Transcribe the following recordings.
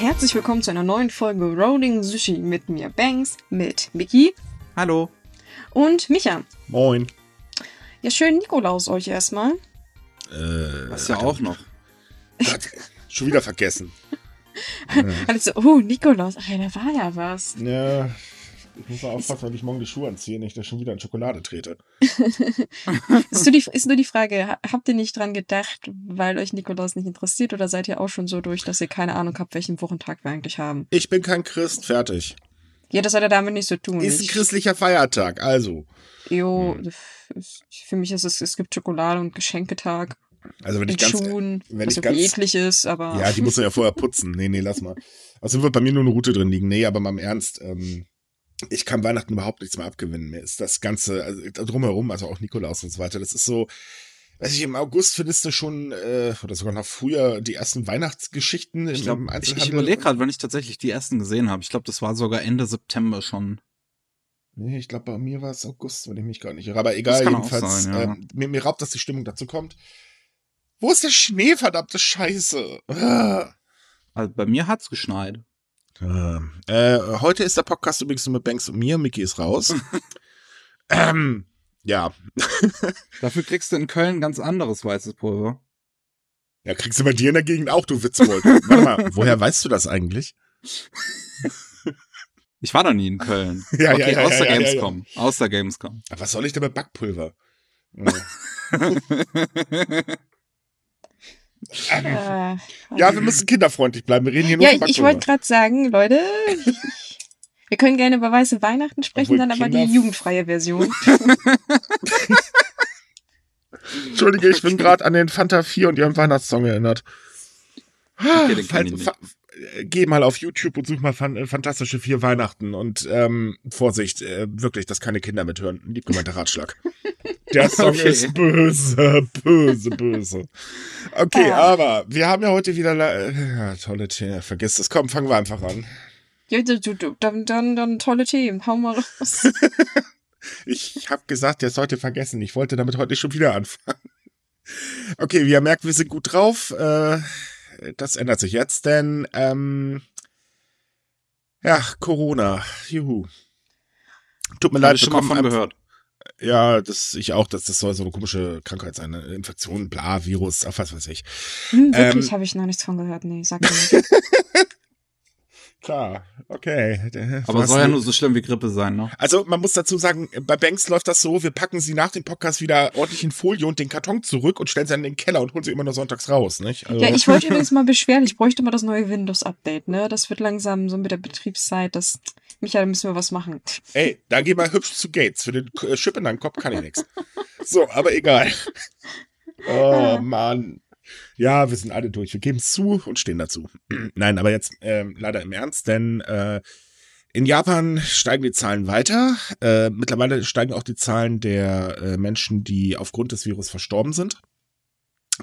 Herzlich willkommen zu einer neuen Folge Rolling Sushi mit mir, Banks, mit Mickey Hallo. und Micha. Moin. Ja, schön Nikolaus euch erstmal. Äh, Was ja auch noch. Schon wieder vergessen. Also, oh, Nikolaus, ach ja, da war ja was. Ja, ich muss mal aufpassen, wenn ich morgen die Schuhe anziehe, nicht, dass ich schon wieder in Schokolade trete. Ist nur, die, ist nur die Frage, ha- habt ihr nicht dran gedacht, weil euch Nikolaus nicht interessiert oder seid ihr auch schon so durch, dass ihr keine Ahnung habt, welchen Wochentag wir eigentlich haben? Ich bin kein Christ, fertig. Ja, das hat ja damit nichts zu tun. Ist ein Ich- christlicher Feiertag, also. Jo, Hm. für mich ist es, es gibt Schokolade und Geschenketag Also wenn ich ganz. Schuhen, wenn was ich ganz- eklig ist, aber Ja, die muss man ja vorher putzen. Nee, nee, lass mal. Also wird bei mir nur eine Route drin liegen. Nee, aber mal im Ernst, ähm, ich kann Weihnachten überhaupt nichts mehr abgewinnen. Mir ist das Ganze, also drumherum, also auch Nikolaus und so weiter, das ist so, weiß ich, im August findest du schon, äh, oder sogar noch früher, die ersten Weihnachtsgeschichten Ich, glaub, im ich, Einzelhandel. ich überlege gerade, wann ich tatsächlich die ersten gesehen habe. Ich glaube, das war sogar Ende September schon. Nee, ich glaube, bei mir war es August, wenn ich mich gar nicht irre. Aber egal, jedenfalls, sein, ja. ähm, mir, mir raubt, dass die Stimmung dazu kommt. Wo ist der Schnee, verdammte Scheiße? Ah. Also bei mir hat's geschneit. Ähm, äh, heute ist der Podcast übrigens nur mit Banks und mir. Mickey ist raus. ähm, ja. Dafür kriegst du in Köln ganz anderes weißes Pulver. Ja, kriegst du bei dir in der Gegend auch, du Witzbold. Warte mal, woher weißt du das eigentlich? Ich war noch nie in Köln. Ja, okay, ja, ja, außer ja, ja, ja. Gamescom. Außer Gamescom. Aber was soll ich denn mit Backpulver? Ja. äh, ja, wir müssen kinderfreundlich bleiben. Wir reden hier nur Ja, von ich, ich wollte gerade sagen, Leute, wir können gerne über weiße Weihnachten sprechen, Obwohl dann aber Kinder- die jugendfreie Version. Entschuldige, ich bin gerade an den Fanta 4 und ihren Weihnachtssong erinnert. Okay, nicht. fa- Geh mal auf YouTube und such mal fan äh, fantastische vier Weihnachten und ähm, Vorsicht, äh, wirklich, dass keine Kinder mithören. Lieb gemeinter Ratschlag. Der Song Okay. ist böse, böse, böse. Okay, Ah. aber wir haben ja heute wieder äh, ja, tolle Themen. Vergiss das. Komm, fangen wir einfach an. Ja, du, du, du, dann, dann, dann tolle Themen, hau mal raus. Ich habe gesagt, der ist heute vergessen. Ich wollte damit heute schon wieder anfangen. Okay, wie ihr merkt, wir sind gut drauf. Äh, das ändert sich jetzt, denn ähm, ja, Corona. Juhu. Tut mir leid, ich schon mal von gehört. Ja, das ich auch, dass das soll so eine komische Krankheit sein, eine Infektion, bla, Virus, ach, was weiß ich. Hm, wirklich, Ähm, habe ich noch nichts von gehört. Nee, sag mir nicht. Klar, okay. Aber soll ja nur so schlimm wie Grippe sein, ne? Also man muss dazu sagen, bei Banks läuft das so, wir packen sie nach dem Podcast wieder ordentlich in Folie und den Karton zurück und stellen sie dann in den Keller und holen sie immer nur sonntags raus, nicht? Also, Ja, ich wollte übrigens mal beschweren, ich bräuchte mal das neue Windows-Update, ne? Das wird langsam so mit der Betriebszeit, das. Michael, müssen wir was machen. ey, da geh mal hübsch zu Gates. Für den äh, Chip in deinem Kopf kann ich nix. So, aber egal. Oh Mann. Ja, wir sind alle durch. Wir geben es zu und stehen dazu. Nein, aber jetzt ähm, leider im Ernst, denn äh, in Japan steigen die Zahlen weiter. Äh, mittlerweile steigen auch die Zahlen der äh, Menschen, die aufgrund des Virus verstorben sind.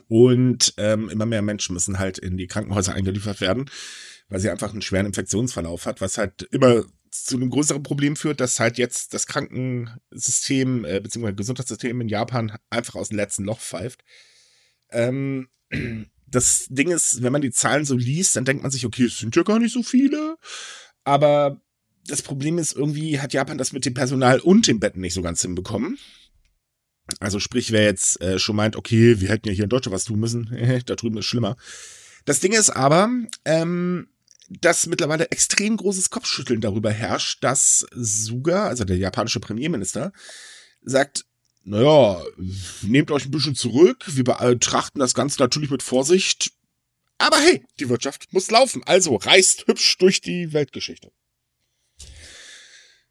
Und ähm, immer mehr Menschen müssen halt in die Krankenhäuser eingeliefert werden, weil sie einfach einen schweren Infektionsverlauf hat, was halt immer zu einem größeren Problem führt, dass halt jetzt das Krankensystem äh, bzw. Gesundheitssystem in Japan einfach aus dem letzten Loch pfeift. Ähm, das Ding ist, wenn man die Zahlen so liest, dann denkt man sich, okay, es sind ja gar nicht so viele. Aber das Problem ist, irgendwie hat Japan das mit dem Personal und den Betten nicht so ganz hinbekommen. Also sprich, wer jetzt äh, schon meint, okay, wir hätten ja hier in Deutschland was tun müssen, da drüben ist schlimmer. Das Ding ist aber, ähm, dass mittlerweile extrem großes Kopfschütteln darüber herrscht, dass Suga, also der japanische Premierminister, sagt, naja, nehmt euch ein bisschen zurück, wir betrachten das Ganze natürlich mit Vorsicht, aber hey, die Wirtschaft muss laufen, also reist hübsch durch die Weltgeschichte.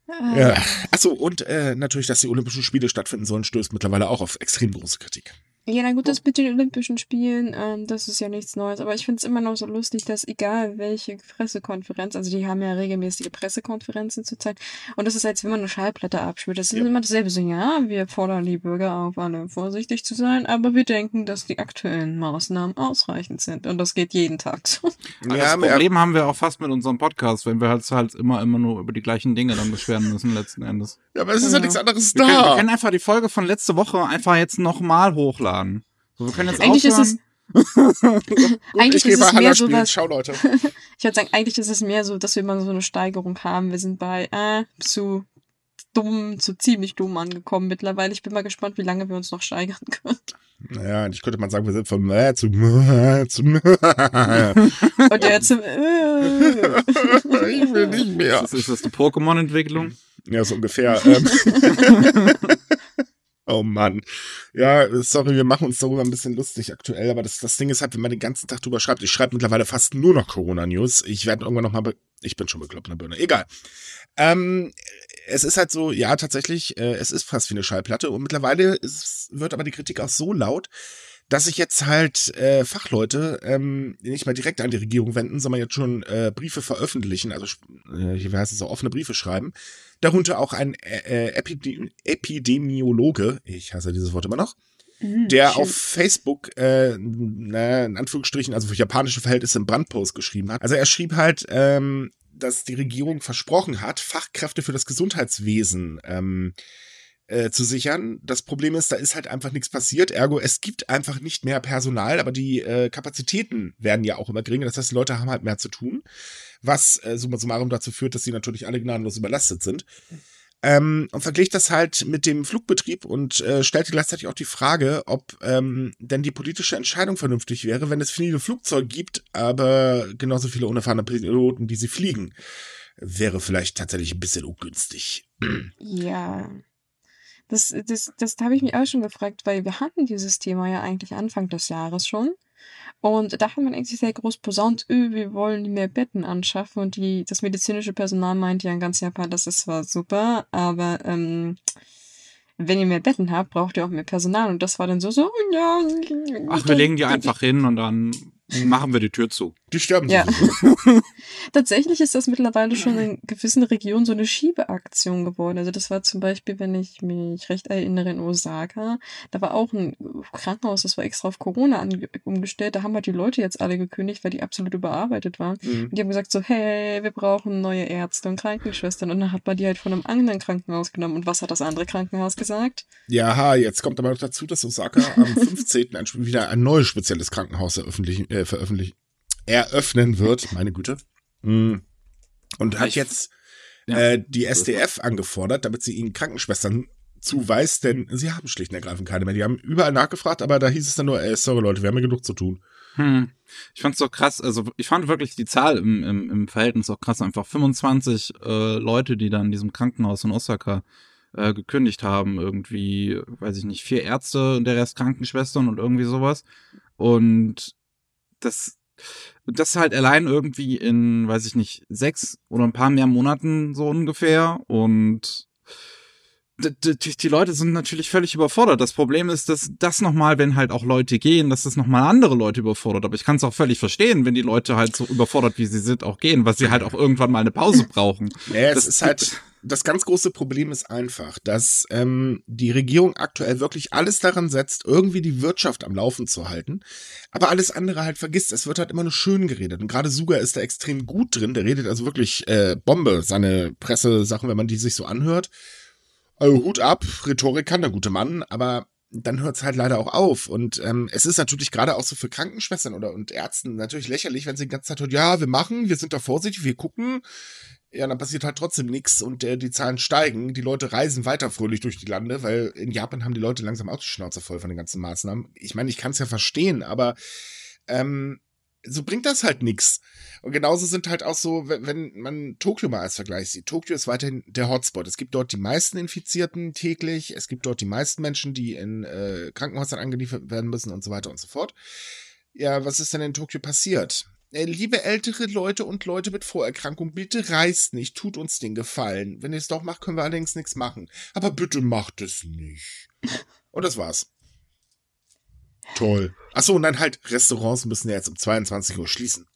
Äh, Ja. Achso, und äh, natürlich, dass die Olympischen Spiele stattfinden sollen, stößt mittlerweile auch auf extrem große Kritik. Ja, na gut, das mit den Olympischen Spielen, ähm, das ist ja nichts Neues. Aber ich finde es immer noch so lustig, dass egal welche Pressekonferenz, also die haben ja regelmäßige Pressekonferenzen zurzeit, und das ist, als wenn man eine Schallplatte abspielt. Das ist Ja. immer dasselbe so, ja, wir fordern die Bürger auf, alle vorsichtig zu sein, aber wir denken, dass die aktuellen Maßnahmen ausreichend sind. Und das geht jeden Tag so. Aber das Problem haben wir auch fast mit unserem Podcast, wenn wir halt, halt immer, immer nur über die gleichen Dinge dann beschweren müssen letzten Endes. ja, aber es ist ja Ja. nichts anderes Wir können, wir da. können einfach die Folge von letzte Woche einfach jetzt nochmal hochladen. So, wir können jetzt Eigentlich ist aufhören. Eigentlich ich gehe ist es mehr so was, Ciao, Leute. ich würde sagen, eigentlich ist es mehr so, dass wir immer so eine Steigerung haben. Wir sind bei äh, zu dumm, zu ziemlich dumm angekommen mittlerweile. Ich bin mal gespannt, wie lange wir uns noch steigern können. Naja, und ich könnte mal sagen, wir sind von äh, zu äh, zu Und jetzt zum äh, Ich will nicht mehr. Das ist das die Pokémon-Entwicklung? Ja, so ungefähr. Ähm. oh Mann. Ja, sorry, wir machen uns darüber ein bisschen lustig aktuell, aber das, das Ding ist halt, wenn man den ganzen Tag drüber schreibt, ich schreibe mittlerweile fast nur noch Corona-News. Ich werde irgendwann nochmal, be ich bin schon bekloppt Birne. Egal. Ähm, es ist halt so, ja, tatsächlich, äh, es ist fast wie eine Schallplatte und mittlerweile ist, wird aber die Kritik auch so laut, dass sich jetzt halt äh, Fachleute ähm, nicht mehr direkt an die Regierung wenden, sondern jetzt schon äh, Briefe veröffentlichen, also äh, wie heißt es so, offene Briefe schreiben. Darunter auch ein äh, Epide Epidemiologe, ich hasse dieses Wort immer noch, Mhm, der schön. auf Facebook, äh, na, in Anführungsstrichen, also für japanische Verhältnisse einen Brandpost geschrieben hat. Also er schrieb halt, ähm, dass die Regierung versprochen hat, Fachkräfte für das Gesundheitswesen ähm, äh, zu sichern. Das Problem ist, da ist halt einfach nichts passiert. Ergo, es gibt einfach nicht mehr Personal, aber die äh, Kapazitäten werden ja auch immer geringer. Das heißt, die Leute haben halt mehr zu tun, was äh, summa summarum dazu führt, dass sie natürlich alle gnadenlos überlastet sind. Ähm, und vergleicht das halt mit dem Flugbetrieb und äh, stellte gleichzeitig auch die Frage, ob ähm, denn die politische Entscheidung vernünftig wäre, wenn es viele Flugzeuge gibt, aber genauso viele unerfahrene Piloten, die sie fliegen. Wäre vielleicht tatsächlich ein bisschen ungünstig. Ja. Das, das, das habe ich mich auch schon gefragt, weil wir hatten dieses Thema ja eigentlich Anfang des Jahres schon. Und da hat man eigentlich sehr groß posaunt, öh, wir wollen mehr Betten anschaffen. Und die, das medizinische Personal meinte ja in ganz Japan, das ist zwar super, aber ähm, wenn ihr mehr Betten habt, braucht ihr auch mehr Personal. Und das war dann so, so, ja. Ach, wir legen die einfach hin und dann machen wir die Tür zu. Die sterben Ja. sowieso. Tatsächlich ist das mittlerweile schon in gewissen Regionen so eine Schiebeaktion geworden. Also das war zum Beispiel, wenn ich mich recht erinnere, in Osaka. Da war auch ein Krankenhaus, das war extra auf Corona umgestellt. Da haben halt die Leute jetzt alle gekündigt, weil die absolut überarbeitet waren. Mhm. Und die haben gesagt so, hey, wir brauchen neue Ärzte und Krankenschwestern. Und dann hat man die halt von einem anderen Krankenhaus genommen. Und was hat das andere Krankenhaus gesagt? Ja, ha, jetzt kommt aber noch dazu, dass Osaka am 15. ein, wieder ein neues spezielles Krankenhaus eröffentlichen, äh, veröffentlichen, eröffnen wird. Meine Güte. Mhm. Und hat jetzt äh, die SDF angefordert, damit sie ihnen Krankenschwestern zuweist, denn sie haben schlicht und ergreifend keine mehr. Die haben überall nachgefragt, aber da hieß es dann nur, ey, sorry Leute, wir haben ja genug zu tun. Hm. Ich fand's so krass, also ich fand wirklich die Zahl im, im, im Verhältnis auch krass. Einfach 25 äh, Leute, die dann in diesem Krankenhaus in Osaka äh, gekündigt haben. Irgendwie, weiß ich nicht, vier Ärzte und der Rest Krankenschwestern und irgendwie sowas. Und das, das halt allein irgendwie in, weiß ich nicht, sechs oder ein paar mehr Monaten so ungefähr. Und die Leute sind natürlich völlig überfordert. Das Problem ist, dass das nochmal, wenn halt auch Leute gehen, dass das nochmal andere Leute überfordert. Aber ich kann es auch völlig verstehen, wenn die Leute halt so überfordert, wie sie sind, auch gehen, weil sie halt auch irgendwann mal eine Pause brauchen. Ja, es Das- ist halt, das ganz große Problem ist einfach, dass ähm, die Regierung aktuell wirklich alles daran setzt, irgendwie die Wirtschaft am Laufen zu halten, aber alles andere halt vergisst. Es wird halt immer nur schön geredet. Und gerade Suga ist da extrem gut drin. Der redet also wirklich äh, Bombe, seine Pressesachen, wenn man die sich so anhört. Also Hut ab, Rhetorik kann der gute Mann, aber dann hört es halt leider auch auf. Und ähm, es ist natürlich gerade auch so für Krankenschwestern oder und Ärzten natürlich lächerlich, wenn sie die ganze Zeit hören, ja, wir machen, wir sind da vorsichtig, wir gucken. Ja, dann passiert halt trotzdem nichts und äh, die Zahlen steigen. Die Leute reisen weiter fröhlich durch die Lande, weil in Japan haben die Leute langsam auch die Schnauze voll von den ganzen Maßnahmen. Ich meine, ich kann es ja verstehen, aber ähm, so bringt das halt nichts. Und genauso sind halt auch so, wenn, wenn man Tokio mal als Vergleich sieht. Tokio ist weiterhin der Hotspot. Es gibt dort die meisten Infizierten täglich. Es gibt dort die meisten Menschen, die in äh, Krankenhäusern angeliefert werden müssen und so weiter und so fort. Ja, was ist denn in Tokio passiert? Äh, liebe ältere Leute und Leute mit Vorerkrankung, bitte reist nicht, tut uns den Gefallen. Wenn ihr es doch macht, können wir allerdings nichts machen. Aber bitte macht es nicht. Und das war's. Toll. Achso, und dann halt, Restaurants müssen ja jetzt um 22 Uhr schließen.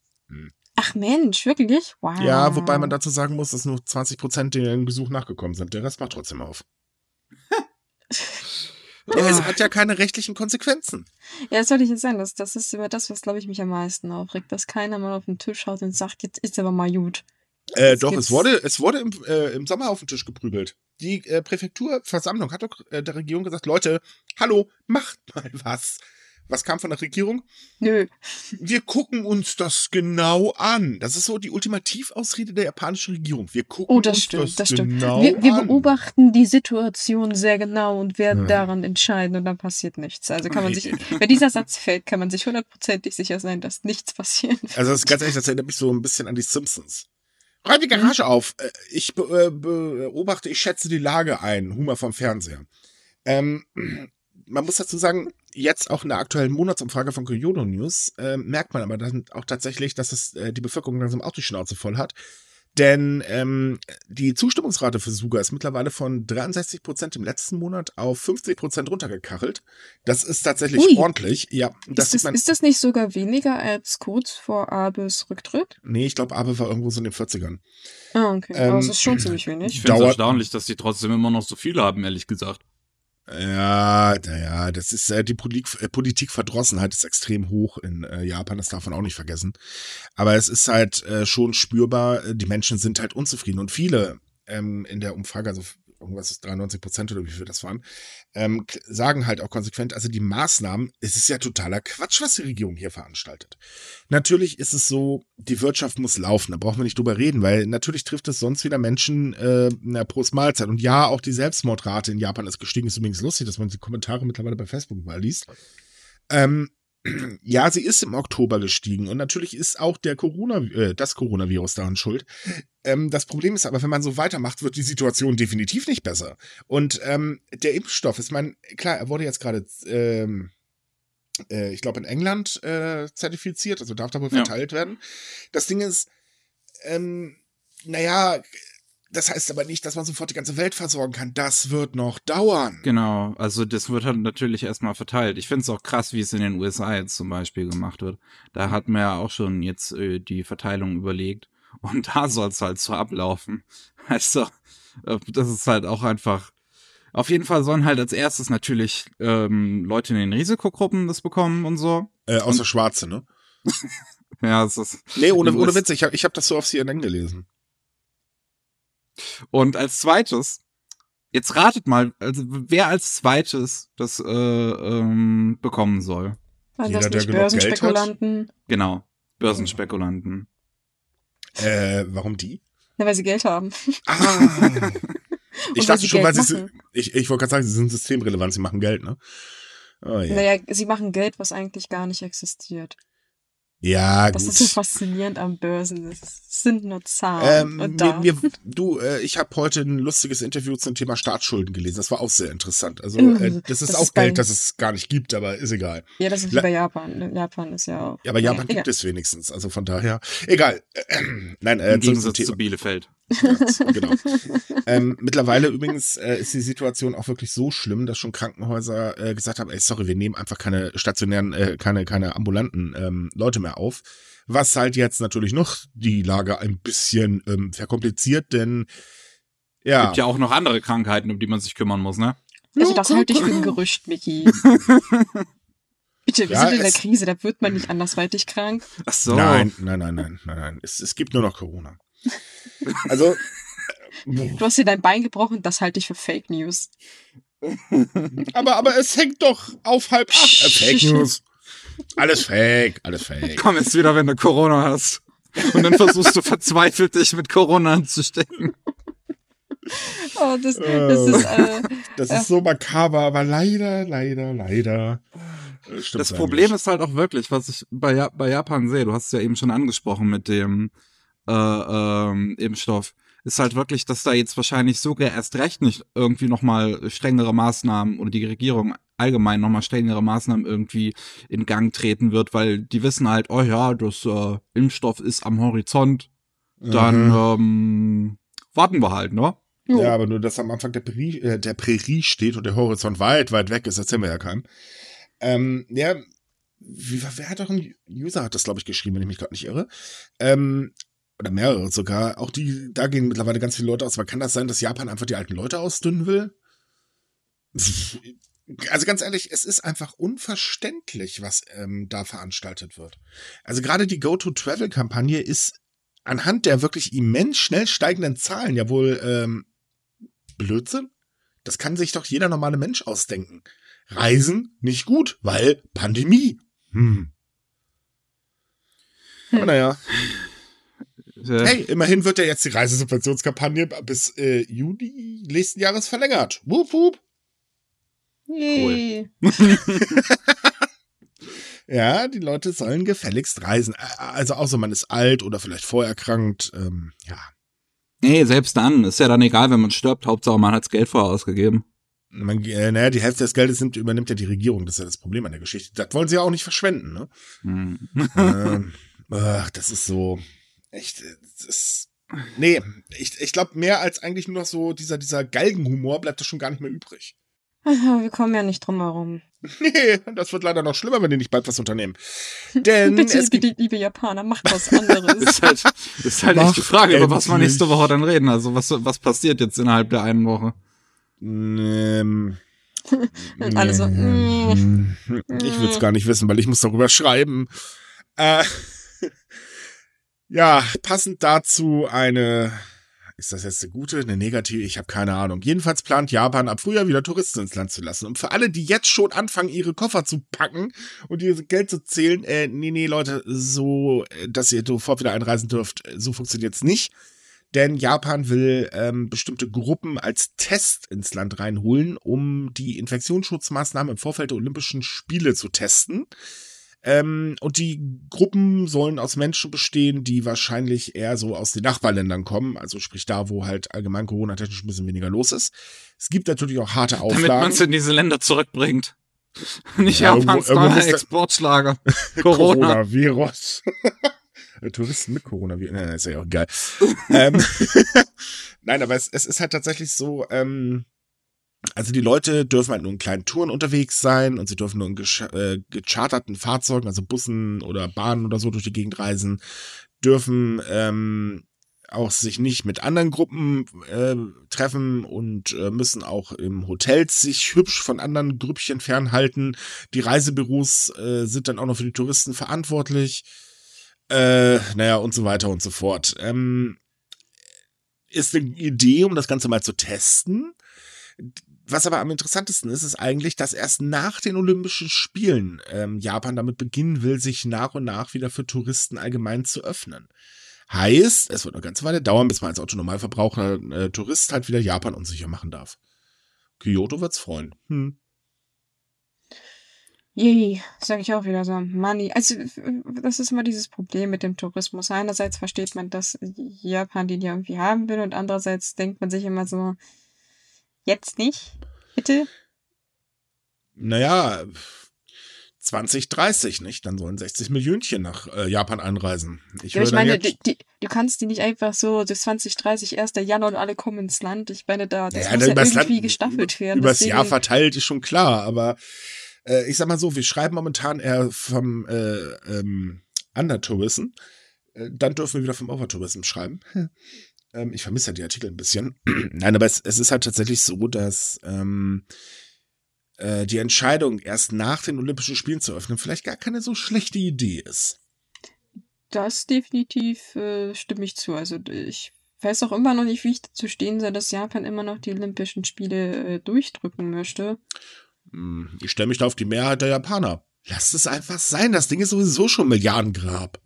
Ach Mensch, wirklich? Wow. Ja, wobei man dazu sagen muss, dass nur 20 Prozent den Besuch nachgekommen sind. Der Rest macht trotzdem auf. Ja, es hat ja keine rechtlichen Konsequenzen. Ja, das wollte ich jetzt sagen. Das, das ist immer das, was, glaube ich, mich am meisten aufregt. Dass keiner mal auf den Tisch schaut und sagt, jetzt ist aber mal gut. Äh, doch, gibt's- es wurde, es wurde im, äh, im Sommer auf den Tisch geprügelt. Die äh, Präfekturversammlung hat doch äh, der Regierung gesagt, Leute, hallo, macht mal was. Was kam von der Regierung? Nö. Wir gucken uns das genau an. Das ist so die Ultimativausrede der japanischen Regierung. Wir gucken Oh, das uns stimmt, das, das stimmt. genau Wir, wir an. beobachten die Situation sehr genau und werden Ja. daran entscheiden und dann passiert nichts. Also kann man sich, wenn dieser Satz fällt, kann man sich hundertprozentig sicher sein, dass nichts passiert. Also das ist ganz ehrlich, das erinnert mich so ein bisschen an die Simpsons. Räum die Garage auf. Äh, Ich äh, beobachte, ich schätze die Lage ein. Humor vom Fernseher. Ähm, man muss dazu sagen, jetzt auch in der aktuellen Monatsumfrage von Kyoto News äh, merkt man aber dann auch tatsächlich, dass es äh, die Bevölkerung langsam auch die Schnauze voll hat. Denn ähm, die Zustimmungsrate für Suga ist mittlerweile von 63 Prozent im letzten Monat auf 50 Prozent runtergekachelt. Das ist tatsächlich Ui. ordentlich. Ja, das ist, das, man. ist das nicht sogar weniger als kurz vor Abes Rücktritt? Nee, ich glaube, Abe war irgendwo so in den 40ern. Ah, okay. Ähm, Aber es ist schon ziemlich Ich wenig. finde es erstaunlich, dass die trotzdem immer noch so viele haben, ehrlich gesagt. Ja, naja, das ist äh, die Politik, äh, Politikverdrossenheit ist extrem hoch in äh, Japan, das darf man auch nicht vergessen. Aber es ist halt äh, schon spürbar, äh, die Menschen sind halt unzufrieden und viele ähm, in der Umfrage, also irgendwas ist 93 Prozent oder wie viel das waren, ähm, sagen halt auch konsequent, also die Maßnahmen, es ist ja totaler Quatsch, was die Regierung hier veranstaltet. Natürlich ist es so, die Wirtschaft muss laufen, da brauchen wir nicht drüber reden, weil natürlich trifft es sonst wieder Menschen äh, na, pro Mahlzeit. Und ja, auch die Selbstmordrate in Japan ist gestiegen. Ist übrigens lustig, dass man die Kommentare mittlerweile bei Facebook überall liest. Ähm, ja, sie ist im Oktober gestiegen und natürlich ist auch der Corona, äh, das Coronavirus daran schuld. Ähm, das Problem ist aber, wenn man so weitermacht, wird die Situation definitiv nicht besser. Und ähm, der Impfstoff, ich meine, klar, er wurde jetzt gerade, ähm, äh, ich glaube, in England äh, zertifiziert, also darf da wohl Ja. verteilt werden. Das Ding ist, ähm, naja, das heißt aber nicht, dass man sofort die ganze Welt versorgen kann. Das wird noch dauern. Genau, also das wird halt natürlich erstmal verteilt. Ich finde es auch krass, wie es in den USA jetzt zum Beispiel gemacht wird. Da hat man ja auch schon jetzt äh, die Verteilung überlegt und da soll es halt so ablaufen. Also, äh, das ist halt auch einfach. Auf jeden Fall sollen halt als erstes natürlich ähm, Leute in den Risikogruppen das bekommen und so. Äh, außer Schwarze, ne? Ja, es ist. Nee, ohne, ohne Witz, ich habe ich hab das so auf CNN gelesen. Und als zweites, jetzt ratet mal, also wer als zweites das äh, ähm, bekommen soll. Waren Jeder, das der nicht hat? Börsenspekulanten? Genau, Börsenspekulanten. Äh, warum die? Na, weil sie Geld haben. Ah. Und ich weil dachte sie schon, weil Geld sie, machen. ich, ich wollte gerade sagen, sie sind systemrelevant, sie machen Geld, ne? Oh, ja. Naja, sie machen Geld, was eigentlich gar nicht existiert. Ja, Das gut. ist so faszinierend am Börsen. Es sind nur Zahlen. Ähm, und mir, mir, du, äh, ich habe heute ein lustiges Interview zum Thema Staatsschulden gelesen. Das war auch sehr interessant. Also äh, das ist Das auch ist. Geld, das es gar nicht gibt, aber ist egal. ja, das ist wie bei Japan. Japan ist ja auch. Ja, aber Japan Naja, gibt es wenigstens. Also von daher, egal. Nein, äh, Im Gegensatz Thema. zu Bielefeld. Ja, genau. ähm, mittlerweile übrigens äh, ist die Situation auch wirklich so schlimm, dass schon Krankenhäuser äh, gesagt haben, ey, sorry, wir nehmen einfach keine stationären, äh, keine, keine ambulanten ähm, Leute mehr auf. Was halt jetzt natürlich noch die Lage ein bisschen ähm, verkompliziert, denn ja, Gibt ja auch noch andere Krankheiten, um die man sich kümmern muss, ne? Also das halte ich für ein Gerücht, Mickey. Bitte, wir Ja, sind in der es- Krise, da wird man nicht andersweitig krank. Ach so. nein, nein, nein, nein, nein, nein. Es, es gibt nur noch Corona. Also, Du hast dir dein Bein gebrochen, das halte ich für Fake News. aber, aber es hängt doch auf halb acht. Äh, Fake News. Alles fake, alles fake. Komm jetzt wieder, wenn du Corona hast. Und dann versuchst du verzweifelt, dich mit Corona anzustecken. Oh, das, das ist, äh, Das ist so makaber, aber leider, leider, leider. äh, stimmt's Das Problem eigentlich. ist halt auch wirklich, was ich bei, Ja- bei Japan sehe, du hast es ja eben schon angesprochen mit dem äh, ähm, Impfstoff, ist halt wirklich, dass da jetzt wahrscheinlich sogar erst recht nicht irgendwie nochmal strengere Maßnahmen oder die Regierung allgemein nochmal strengere Maßnahmen irgendwie in Gang treten wird, weil die wissen halt, oh ja, das äh, Impfstoff ist am Horizont, dann Mhm. ähm, warten wir halt, ne? jo. Ja, aber nur, dass am Anfang der Prärie, äh, der Prärie steht und der Horizont weit, weit weg ist, erzählen wir ja keinem. Ähm, ja, wie, wer hat doch ein User hat das, glaube ich, geschrieben, wenn ich mich gerade nicht irre. Ähm, oder mehrere sogar. Auch die, da gehen mittlerweile ganz viele Leute aus. Aber kann das sein, dass Japan einfach die alten Leute ausdünnen will? Also ganz ehrlich, es ist einfach unverständlich, was ähm, da veranstaltet wird. Also gerade die Go-to-Travel-Kampagne ist anhand der wirklich immens schnell steigenden Zahlen ja wohl ähm, Blödsinn. Das kann sich doch jeder normale Mensch ausdenken. Reisen nicht gut, weil Pandemie. Hm. Aber naja. Äh, Hey, immerhin wird ja jetzt die Reisesubventionskampagne bis äh, Juni nächsten Jahres verlängert. Wup, wup. Yay. Ja, die Leute sollen gefälligst reisen. Also außer man ist alt oder vielleicht vorerkrankt. Ähm, ja, Nee, selbst dann. Ist ja dann egal, wenn man stirbt. Hauptsache, man hat's Geld vorher ausgegeben. man, äh, naja, die Hälfte des Geldes nimmt, übernimmt ja die Regierung. Das ist ja das Problem an der Geschichte. Das wollen sie ja auch nicht verschwenden. Ne? Hm. ähm, ach, das ist so echt. äh, Das ist, nee, ich, ich glaube mehr als eigentlich nur noch so dieser dieser Galgenhumor bleibt da schon gar nicht mehr übrig. Wir kommen ja nicht drum herum. Nee, das wird leider noch schlimmer, wenn die nicht bald was unternehmen. Denn Bitte, es gibt bitte, liebe Japaner, macht was anderes. Ist halt, ist halt Mach echt die Frage, über was wir nächste Woche dann reden. Also was, was passiert jetzt innerhalb der einen Woche? Ähm, Und alle so, mm, ich will's gar nicht wissen, weil ich muss darüber schreiben. Äh, ja, passend dazu eine, ist das jetzt eine gute, eine negative? Ich habe keine Ahnung. Jedenfalls plant Japan ab Frühjahr wieder Touristen ins Land zu lassen. Und für alle, die jetzt schon anfangen, ihre Koffer zu packen und ihr Geld zu zählen, äh, nee, nee, Leute, so, äh, dass ihr sofort wieder einreisen dürft, äh, so funktioniert's nicht. Denn Japan will ähm, bestimmte Gruppen als Test ins Land reinholen, um die Infektionsschutzmaßnahmen im Vorfeld der Olympischen Spiele zu testen. Ähm, und die Gruppen sollen aus Menschen bestehen, die wahrscheinlich eher so aus den Nachbarländern kommen, also sprich da, wo halt allgemein Corona-technisch ein bisschen weniger los ist. Es gibt natürlich auch harte Damit Auflagen. man es in diese Länder zurückbringt. Nicht Ja, Japans neuer Exportschlager. Corona. Coronavirus. Touristen mit Coronavirus. Nein, ist ja auch geil. ähm, Nein, aber es, es ist halt tatsächlich so, ähm, also die Leute dürfen halt nur in kleinen Touren unterwegs sein und sie dürfen nur in äh, gecharterten Fahrzeugen, also Bussen oder Bahnen oder so durch die Gegend reisen, dürfen ähm, auch sich nicht mit anderen Gruppen äh, treffen und äh, müssen auch im Hotels sich hübsch von anderen Grüppchen fernhalten. Die Reisebüros äh, sind dann auch noch für die Touristen verantwortlich. Äh, naja, und so weiter und so fort. Ähm, ist eine Idee, um das Ganze mal zu testen. Was aber am interessantesten ist, ist eigentlich, dass erst nach den Olympischen Spielen ähm, Japan damit beginnen will, sich nach und nach wieder für Touristen allgemein zu öffnen. Heißt, es wird eine ganze Weile dauern, bis man als Autonormalverbraucher äh, Tourist halt wieder Japan unsicher machen darf. Kyoto wird's freuen. Hm. Yay, sag ich auch wieder so. Money. Also, das ist immer dieses Problem mit dem Tourismus. Einerseits versteht man, dass Japan den ja irgendwie haben will und andererseits denkt man sich immer so, jetzt nicht, bitte? Naja, 2030, nicht? Dann sollen 60 Millionchen nach äh, Japan einreisen. Ich, Ja, ich meine, die, die, du kannst die nicht einfach so, das 2030, 1. Januar und alle kommen ins Land. Ich meine, da, das Ja, muss ja irgendwie Land- gestaffelt werden. Übers Deswegen- Jahr verteilt ist schon klar, aber äh, ich sag mal so, wir schreiben momentan eher vom äh, ähm, Undertourism. Äh, dann dürfen wir wieder vom Overtourism schreiben. Ähm, ich vermisse ja die Artikel ein bisschen. Nein, aber es, es ist halt tatsächlich so, dass ähm, äh, die Entscheidung, erst nach den Olympischen Spielen zu öffnen, vielleicht gar keine so schlechte Idee ist. Das definitiv äh, stimme ich zu. Also ich weiß auch immer noch nicht, wie ich dazu stehen soll, dass Japan immer noch die Olympischen Spiele äh, durchdrücken möchte. Hm, Ich stelle mich da auf die Mehrheit der Japaner. Lasst es einfach sein, das Ding ist sowieso schon Milliardengrab.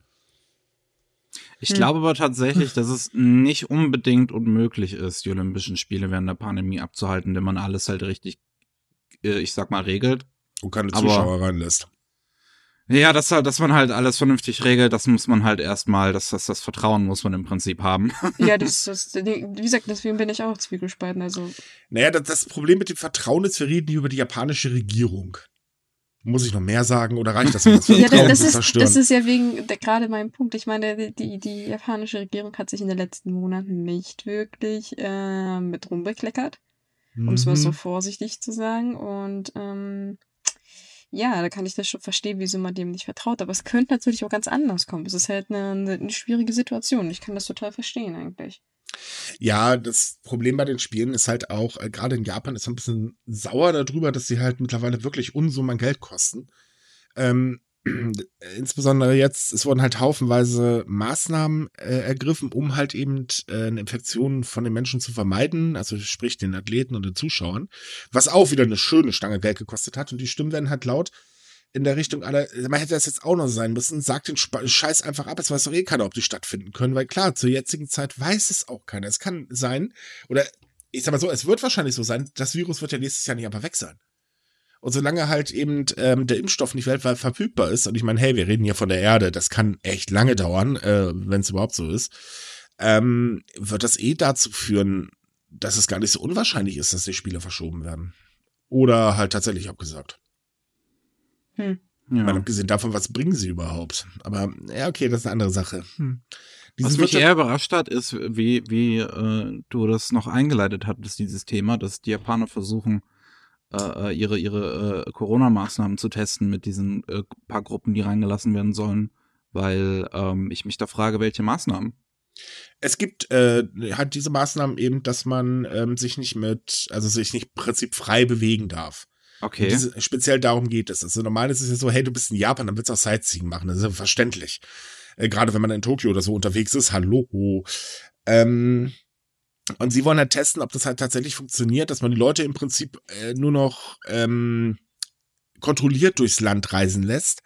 Ich Hm. glaube aber tatsächlich, dass es nicht unbedingt unmöglich ist, die Olympischen Spiele während der Pandemie abzuhalten, wenn man alles halt richtig, äh, ich sag mal, regelt. Und keine Aber- Zuschauer reinlässt. Ja, dass, dass man halt alles vernünftig regelt, das muss man halt erstmal, das, das, das Vertrauen muss man im Prinzip haben. Ja, das, das, wie gesagt, deswegen bin ich auch zwiegespalten. Also Naja, das, das Problem mit dem Vertrauen ist, wir reden hier über die japanische Regierung. Muss ich noch mehr sagen oder reicht das, das ja, das, ist, zerstören? das ist ja wegen der- gerade mein Punkt. Ich meine, die, die japanische Regierung hat sich in den letzten Monaten nicht wirklich äh, mit rumbekleckert. um es mal so Mhm. vorsichtig zu sagen. Und ähm, ja, da kann ich das schon verstehen, wieso man dem nicht vertraut. Aber es könnte natürlich auch ganz anders kommen. Es ist halt eine, eine schwierige Situation. Ich kann das total verstehen eigentlich. Ja, das Problem bei den Spielen ist halt auch, äh, gerade in Japan ist man ein bisschen sauer darüber, dass sie halt mittlerweile wirklich Unsummen an Geld kosten. Ähm, insbesondere jetzt, es wurden halt haufenweise Maßnahmen äh, ergriffen, um halt eben äh, eine Infektion von den Menschen zu vermeiden, also sprich den Athleten und den Zuschauern, was auch wieder eine schöne Stange Geld gekostet hat und die Stimmen werden halt laut in der Richtung aller, man hätte das jetzt auch noch sein müssen, sagt den Scheiß einfach ab, es weiß doch eh keiner, ob die stattfinden können, weil klar, zur jetzigen Zeit weiß es auch keiner. Es kann sein, oder ich sag mal so, es wird wahrscheinlich so sein, das Virus wird ja nächstes Jahr nicht einfach weg sein. Und solange halt eben ähm, der Impfstoff nicht weltweit verfügbar ist, und ich meine, hey, wir reden hier von der Erde, das kann echt lange dauern, äh, wenn es überhaupt so ist, ähm, wird das eh dazu führen, dass es gar nicht so unwahrscheinlich ist, dass die Spiele verschoben werden. Oder halt tatsächlich abgesagt. Hm. Ja. Mal abgesehen davon, was bringen sie überhaupt? Aber ja, okay, das ist eine andere Sache. Hm. Was mich eher überrascht hat, ist, wie, wie äh, du das noch eingeleitet hattest, dieses Thema, dass die Japaner versuchen, äh, äh, ihre, ihre äh, Corona-Maßnahmen zu testen mit diesen äh, paar Gruppen, die reingelassen werden sollen, weil ähm, ich mich da frage, welche Maßnahmen? Es gibt äh, halt diese Maßnahmen eben, dass man ähm, sich nicht mit, also sich nicht im Prinzip frei bewegen darf. Okay. Diese, speziell darum geht es. Also normal ist es ja so, hey, du bist in Japan, dann willst du auch Sightseeing machen. Das ist ja verständlich. Äh, Gerade wenn man in Tokio oder so unterwegs ist. Hallo. Ähm, und sie wollen halt testen, ob das halt tatsächlich funktioniert, dass man die Leute im Prinzip äh, nur noch ähm, kontrolliert durchs Land reisen lässt.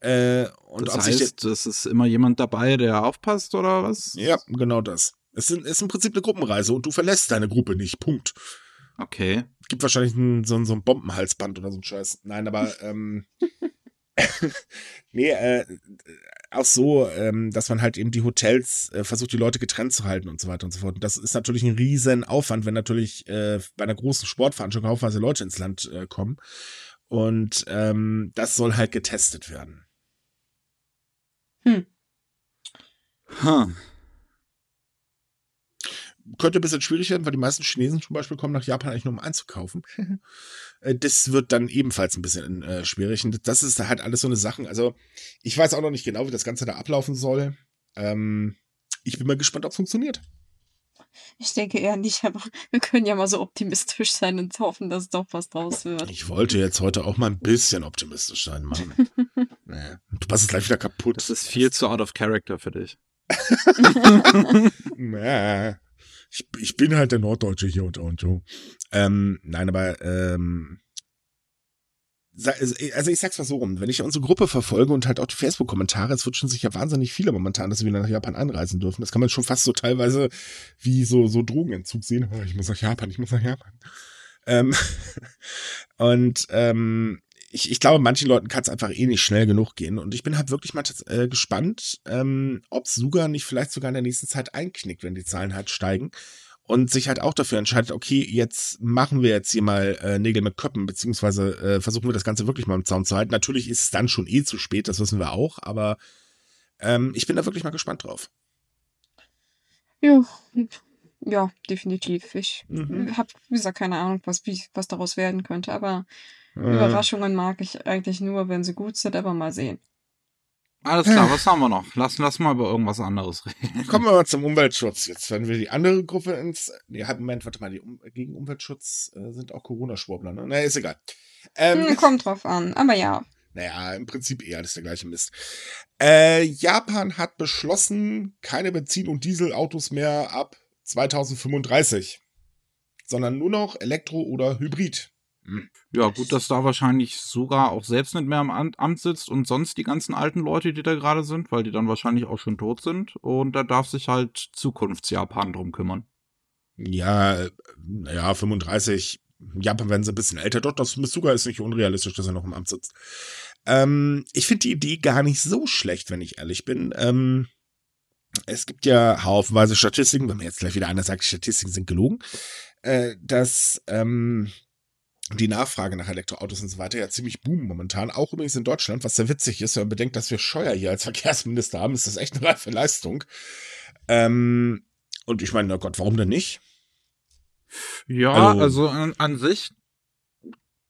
Äh, und das heißt, es ist immer jemand dabei, der aufpasst oder was? Ja, genau das. Es ist im Prinzip eine Gruppenreise und du verlässt deine Gruppe nicht. Punkt. Okay. Gibt wahrscheinlich ein, so, so ein Bombenhalsband oder so ein Scheiß. Nein, aber ähm, nee, äh, auch so, ähm, dass man halt eben die Hotels äh, versucht, die Leute getrennt zu halten und so weiter und so fort. Und das ist natürlich ein riesen Aufwand, wenn natürlich äh, bei einer großen Sportveranstaltung haufenweise Leute ins Land äh, kommen. Und ähm, das soll halt getestet werden. Hm. Huh könnte ein bisschen schwierig werden, weil die meisten Chinesen zum Beispiel kommen nach Japan eigentlich nur um einzukaufen. Äh, das wird dann ebenfalls ein bisschen äh, schwierig. Und das ist halt alles so eine Sache. Also, ich weiß auch noch nicht genau, wie das Ganze da ablaufen soll. Ähm, ich bin mal gespannt, ob es funktioniert. Ich denke eher nicht, aber wir können ja mal so optimistisch sein und hoffen, dass doch was draus wird. Ich wollte jetzt heute auch mal ein bisschen optimistisch sein, Mann. nee. Du passt es gleich wieder kaputt. Das ist viel zu out of character für dich. nee ich, ich bin halt der Norddeutsche hier und, und so. Ähm, nein, aber ähm, also ich sag's mal so rum, wenn ich unsere Gruppe verfolge und halt auch die Facebook-Kommentare, es wird schon sicher wahnsinnig viele momentan, dass wir wieder nach Japan einreisen dürfen. Das kann man schon fast so teilweise wie so, so Drogenentzug sehen. Oh, ich muss nach Japan, ich muss nach Japan. Ähm, und ähm, ich, ich glaube, manchen Leuten kann es einfach eh nicht schnell genug gehen. Und ich bin halt wirklich mal äh, gespannt, ähm, ob Suga nicht vielleicht sogar in der nächsten Zeit einknickt, wenn die Zahlen halt steigen. Und sich halt auch dafür entscheidet, okay, jetzt machen wir jetzt hier mal äh, Nägel mit Köppen, beziehungsweise äh, versuchen wir das Ganze wirklich mal im Zaun zu halten. Natürlich ist es dann schon eh zu spät, das wissen wir auch, aber ähm, ich bin da wirklich mal gespannt drauf. Ja, ja, definitiv. Ich mhm. habe, wie gesagt, keine Ahnung, was, wie, was daraus werden könnte, aber. Überraschungen mag ich eigentlich nur, wenn sie gut sind, aber mal sehen. Alles klar, was haben wir noch? Lass, lass mal über irgendwas anderes reden. Kommen wir mal zum Umweltschutz. Jetzt, wenn wir die andere Gruppe ins. Nee, halt, Moment, warte mal, die um, gegen Umweltschutz äh, sind auch Corona-Schwurbler, ne? Na, ist egal. Ähm, hm, kommt drauf an, aber ja. Naja, im Prinzip eher alles der gleiche Mist. Äh, Japan hat beschlossen, keine Benzin- und Dieselautos mehr ab 2035, sondern nur noch Elektro- oder Hybrid. Hm. Ja, gut, dass da wahrscheinlich sogar auch selbst nicht mehr am Amt sitzt und sonst die ganzen alten Leute, die da gerade sind, weil die dann wahrscheinlich auch schon tot sind. Und da darf sich halt Zukunftsjapan drum kümmern. Ja, ja, 35. Japan werden sie ein bisschen älter. Doch, das sogar ist nicht unrealistisch, dass er noch im Amt sitzt. Ähm, ich finde die Idee gar nicht so schlecht, wenn ich ehrlich bin. Ähm, es gibt ja haufenweise Statistiken, wenn mir jetzt gleich wieder einer sagt, die Statistiken sind gelogen, äh, dass ähm, die Nachfrage nach Elektroautos und so weiter ja ziemlich boomen momentan. Auch übrigens in Deutschland, was sehr witzig ist, wenn man bedenkt, dass wir Scheuer hier als Verkehrsminister haben, ist das echt eine reife Leistung. Ähm, und ich meine, na Gott, warum denn nicht? Ja, also, also an, an sich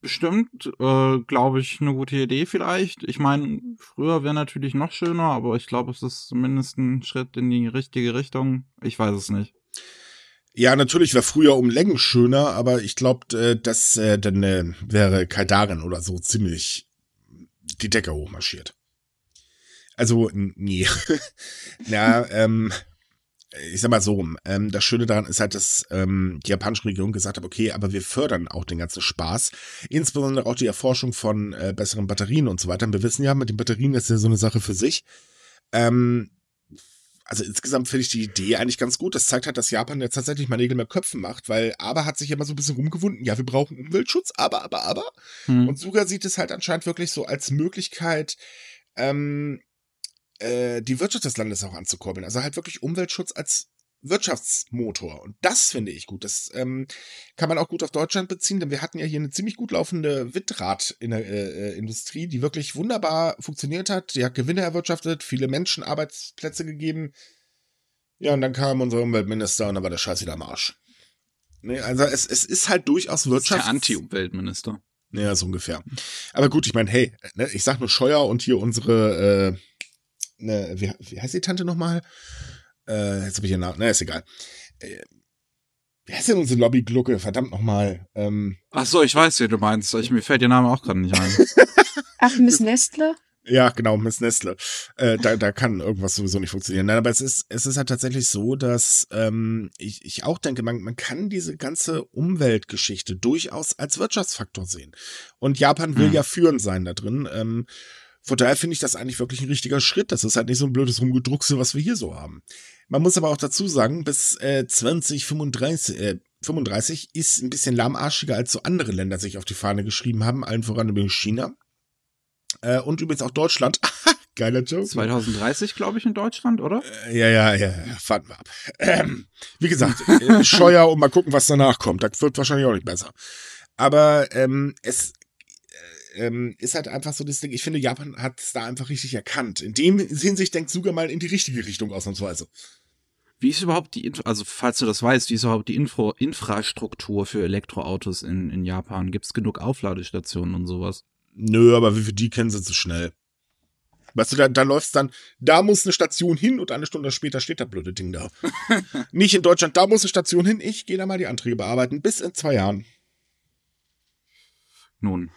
bestimmt, äh, glaube ich, eine gute Idee vielleicht. Ich meine, früher wäre natürlich noch schöner, aber ich glaube, es ist zumindest ein Schritt in die richtige Richtung. Ich weiß es nicht. Ja, natürlich wäre früher um Längen schöner, aber ich glaube, äh, dass äh, dann äh, wäre Kaidaren oder so ziemlich die Decke hochmarschiert. Also, nee. Na, ähm, ich sag mal so, ähm, das Schöne daran ist halt, dass ähm, die japanische Regierung gesagt hat, okay, aber wir fördern auch den ganzen Spaß, insbesondere auch die Erforschung von äh, besseren Batterien und so weiter. Und wir wissen ja, mit den Batterien ist ja so eine Sache für sich. Ähm, also insgesamt finde ich die Idee eigentlich ganz gut. Das zeigt halt, dass Japan jetzt tatsächlich mal Nägel mehr Köpfen macht, weil aber hat sich immer so ein bisschen rumgewunden, ja, wir brauchen Umweltschutz, aber, aber, aber. Hm. Und Suga sieht es halt anscheinend wirklich so als Möglichkeit, ähm, äh, die Wirtschaft des Landes auch anzukurbeln. Also halt wirklich Umweltschutz als Wirtschaftsmotor. Und das finde ich gut. Das ähm, kann man auch gut auf Deutschland beziehen, denn wir hatten ja hier eine ziemlich gut laufende Windradindustrie, die wirklich wunderbar funktioniert hat. Die hat Gewinne erwirtschaftet, viele Menschen Arbeitsplätze gegeben. Ja, und dann kam unser Umweltminister und dann war der Scheiß wieder am Arsch. Nee, also es, es ist halt durchaus Wirtschaft. der Anti-Umweltminister. Ja, so ungefähr. Aber gut, ich meine, hey, ne, ich sag nur Scheuer und hier unsere, äh, ne, wie, wie heißt die Tante nochmal? Äh, jetzt habe ich ihren Namen, ne, ist egal. Äh, wie heißt denn unsere Lobbyglucke? Verdammt nochmal. Ähm, Ach so, ich weiß, wie du meinst. Ich, mir fällt ihr Name auch gerade nicht ein. Ach, Miss Nestle? ja, genau, Miss Nestle. Äh, da, da kann irgendwas sowieso nicht funktionieren. Nein, aber es ist, es ist halt tatsächlich so, dass ähm, ich, ich auch denke, man, man kann diese ganze Umweltgeschichte durchaus als Wirtschaftsfaktor sehen. Und Japan will Hm. ja führend sein da drin. Ähm, von daher finde ich das eigentlich wirklich ein richtiger Schritt. Das ist halt nicht so ein blödes Rumgedruckse, was wir hier so haben. Man muss aber auch dazu sagen, bis äh, 2035 äh, 35 ist ein bisschen lahmarschiger, als so andere Länder sich auf die Fahne geschrieben haben, allen voran übrigens China. Äh, und übrigens auch Deutschland. Geiler Joke. 2030, glaube ich, in Deutschland, oder? Äh, Ja, ja, ja, ja, warten wir ab. Ähm, wie gesagt, äh, Scheuer und mal gucken, was danach kommt. Das wird wahrscheinlich auch nicht besser. Aber ähm, es ähm, ist halt einfach so das Ding. Ich finde, Japan hat es da einfach richtig erkannt. In dem Hinsicht denkt sogar mal in die richtige Richtung ausnahmsweise. Wie ist überhaupt die, Infra also falls du das weißt, wie ist überhaupt die Info Infrastruktur für Elektroautos in, in Japan? Gibt es genug Aufladestationen und sowas? Nö, aber wie für die kennen sie zu schnell. Weißt du, da, da läuft's dann, da muss eine Station hin und eine Stunde später steht das blöde Ding da. Nicht in Deutschland, da muss eine Station hin, ich gehe da mal die Anträge bearbeiten, bis in zwei Jahren. Nun,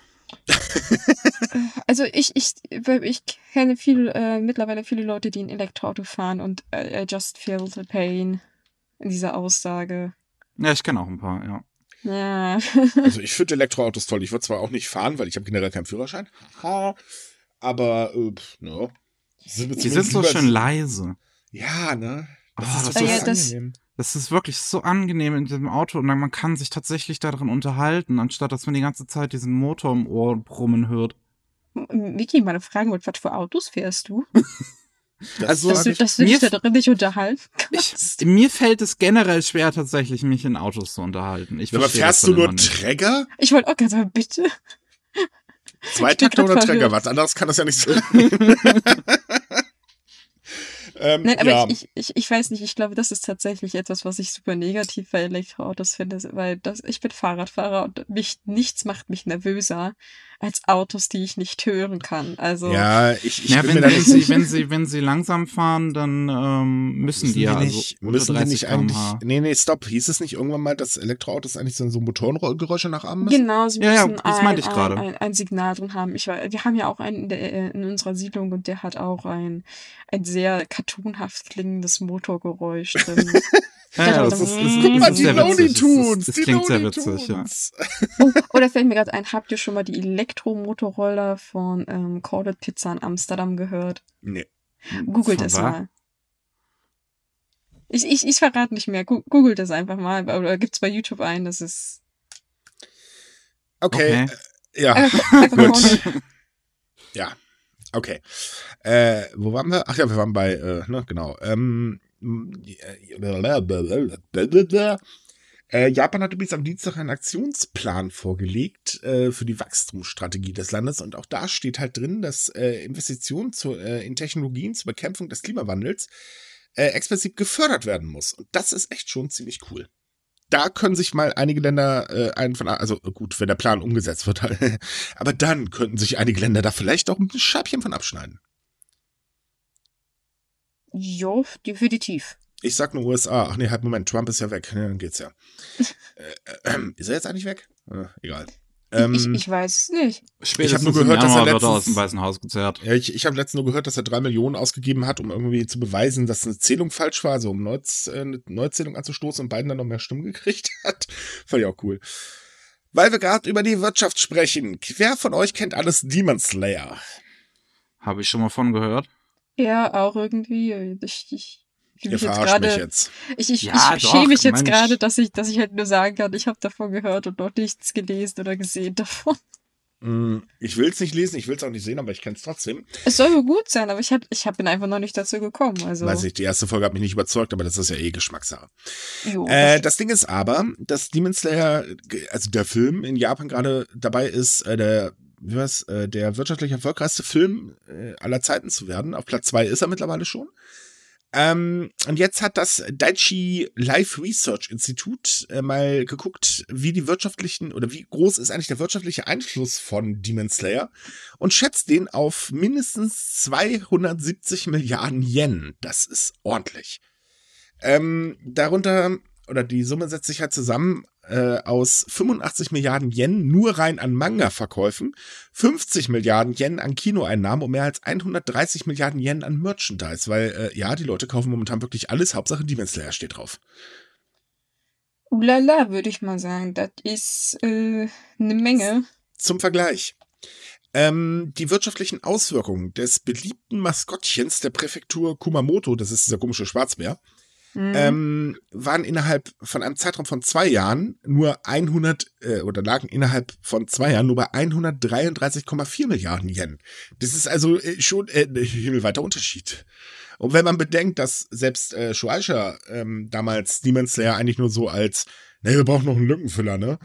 Also ich, ich, ich kenne viel, äh, mittlerweile viele Leute, die ein Elektroauto fahren und äh, I just feel the pain in dieser Aussage. ja, ich kenne auch ein paar, ja. Ja. Also ich finde Elektroautos toll. Ich würde zwar auch nicht fahren, weil ich habe generell keinen Führerschein. Haha. Aber, äh, pff, no. Sind Die sind so schön leise. Ja, ne? Das Oh, ist das ist- das- angenehm. Das ist wirklich so angenehm in diesem Auto und dann, man kann sich tatsächlich darin unterhalten, anstatt dass man die ganze Zeit diesen Motor im Ohr brummen hört. Vicky, meine Frage wird, was für Autos fährst du? Das Also, dass du, ich- dass du mir dich da drin nicht unterhalten Ich, kannst. mir fällt es generell schwer, tatsächlich mich in Autos zu unterhalten. Ich aber fährst du nur nicht. Träger? Ich wollte auch ganz sagen, bitte. Zweitakter grad oder. Träger? Was anderes kann das ja nicht sein. Ähm, Nein, aber ja. ich, ich, ich, weiß nicht, ich glaube, das ist tatsächlich etwas, was ich super negativ bei Elektroautos finde, weil das, ich bin Fahrradfahrer und mich, nichts macht mich nervöser als Autos, die ich nicht hören kann. Also, ja, ich, ich Ja, bin wenn, wenn, nicht sie, wenn, sie, wenn sie langsam fahren, dann ähm, müssen die ja also nicht, unter müssen 30 nicht eigentlich. Nee, nee, stopp. Hieß es nicht irgendwann mal, dass Elektroautos eigentlich so, so Motorengeräusche nachahmen müssen? Genau, sie Ja, ja, müssen das ein, ein, gerade. ein, ein Signal drin haben. Ich, wei- wir haben ja auch einen in, der, äh, in unserer Siedlung und der hat auch ein, ein sehr cartoonhaft klingendes Motorgeräusch drin. Ja, das Das ist, das Guck das mal, die sehr Looney witzig. Das, Tunes, das klingt sehr witzig, ja. Tunes. oh, oder fällt mir gerade ein, habt ihr schon mal die Elektromotorroller von ähm, Corded Pizza in Amsterdam gehört? Nee. Googelt es wa? mal. Ich, ich, ich verrate nicht mehr. Googelt es einfach mal. Oder gibt's bei YouTube ein. Das ist Okay. Okay. äh, Ja. Gut. Ja, okay. Äh, wo waren wir? Ach ja, wir waren bei, äh, ne, genau. Ähm, äh, Japan hat übrigens am Dienstag einen Aktionsplan vorgelegt äh, für die Wachstumsstrategie des Landes und auch da steht halt drin, dass äh, Investitionen zu, äh, in Technologien zur Bekämpfung des Klimawandels äh, explizit gefördert werden muss. Und das ist echt schon ziemlich cool. Da können sich mal einige Länder einen von, also gut, wenn der Plan umgesetzt wird, aber dann könnten sich einige Länder da vielleicht auch ein Scheibchen von abschneiden. Jo, definitiv. Ich sag nur USA. Ach nee, halt Moment, Trump ist ja weg. Ja, dann geht's ja. äh, äh, ist er jetzt eigentlich weg? Äh, egal. Ähm, ich, ich weiß es nicht. Spätestens nur gehört, dass er er aus letztens- dem Weißen Haus gezerrt. ja, ich, ich habe letztens nur gehört, dass er drei Millionen ausgegeben hat, um irgendwie zu beweisen, dass eine Zählung falsch war, also um Neuz, äh, eine Neuzählung anzustoßen und Biden dann noch mehr Stimmen gekriegt hat. Fand ich auch cool. Weil wir gerade über die Wirtschaft sprechen. Wer von euch kennt alles Demon Slayer? Habe ich schon mal von gehört. Ja, auch irgendwie. Ich, ich, ich fühl Ihr mich jetzt gerade. Ich, ich, Ja, ich schäme mich jetzt gerade, dass ich, dass ich halt nur sagen kann, ich habe davon gehört und noch nichts gelesen oder gesehen davon. Mm, Ich will es nicht lesen, ich will es auch nicht sehen, aber ich kenne es trotzdem. Es soll wohl gut sein, aber ich hab, ich hab bin einfach noch nicht dazu gekommen. Also, Weiß nicht, die erste Folge hat mich nicht überzeugt, aber das ist ja eh Geschmackssache. jo, Äh, das, das Ding ist aber, dass Demon Slayer, also der Film in Japan gerade dabei ist, äh, der, wie war's, äh, der wirtschaftlich erfolgreichste Film äh, aller Zeiten zu werden. Auf Platz zwei ist er mittlerweile schon. Ähm, und jetzt hat das Daiichi Life Research Institut äh, mal geguckt, wie die wirtschaftlichen oder wie groß ist eigentlich der wirtschaftliche Einfluss von Demon Slayer und schätzt den auf mindestens 270 Milliarden Yen. Das ist ordentlich. Ähm, darunter, oder die Summe setzt sich halt zusammen äh, aus 85 Milliarden Yen nur rein an Manga-Verkäufen, 50 Milliarden Yen an Kinoeinnahmen und mehr als 130 Milliarden Yen an Merchandise, weil äh, ja, die Leute kaufen momentan wirklich alles, Hauptsache Demon Slayer steht drauf. ulala, würde ich mal sagen. Das ist äh, eine Menge. Zum Vergleich. Ähm, die wirtschaftlichen Auswirkungen des beliebten Maskottchens der Präfektur Kumamoto, das ist dieser komische Schwarzbär, Mhm. ähm, waren innerhalb von einem Zeitraum von zwei Jahren nur 100 äh, oder lagen innerhalb von zwei Jahren nur bei 133,4 Milliarden Yen. Das ist also äh, schon äh, ein himmelweiter Unterschied. Und wenn man bedenkt, dass selbst äh, Shueisha ähm, damals Demon Slayer eigentlich nur so als, ne, wir brauchen noch einen Lückenfüller, ne?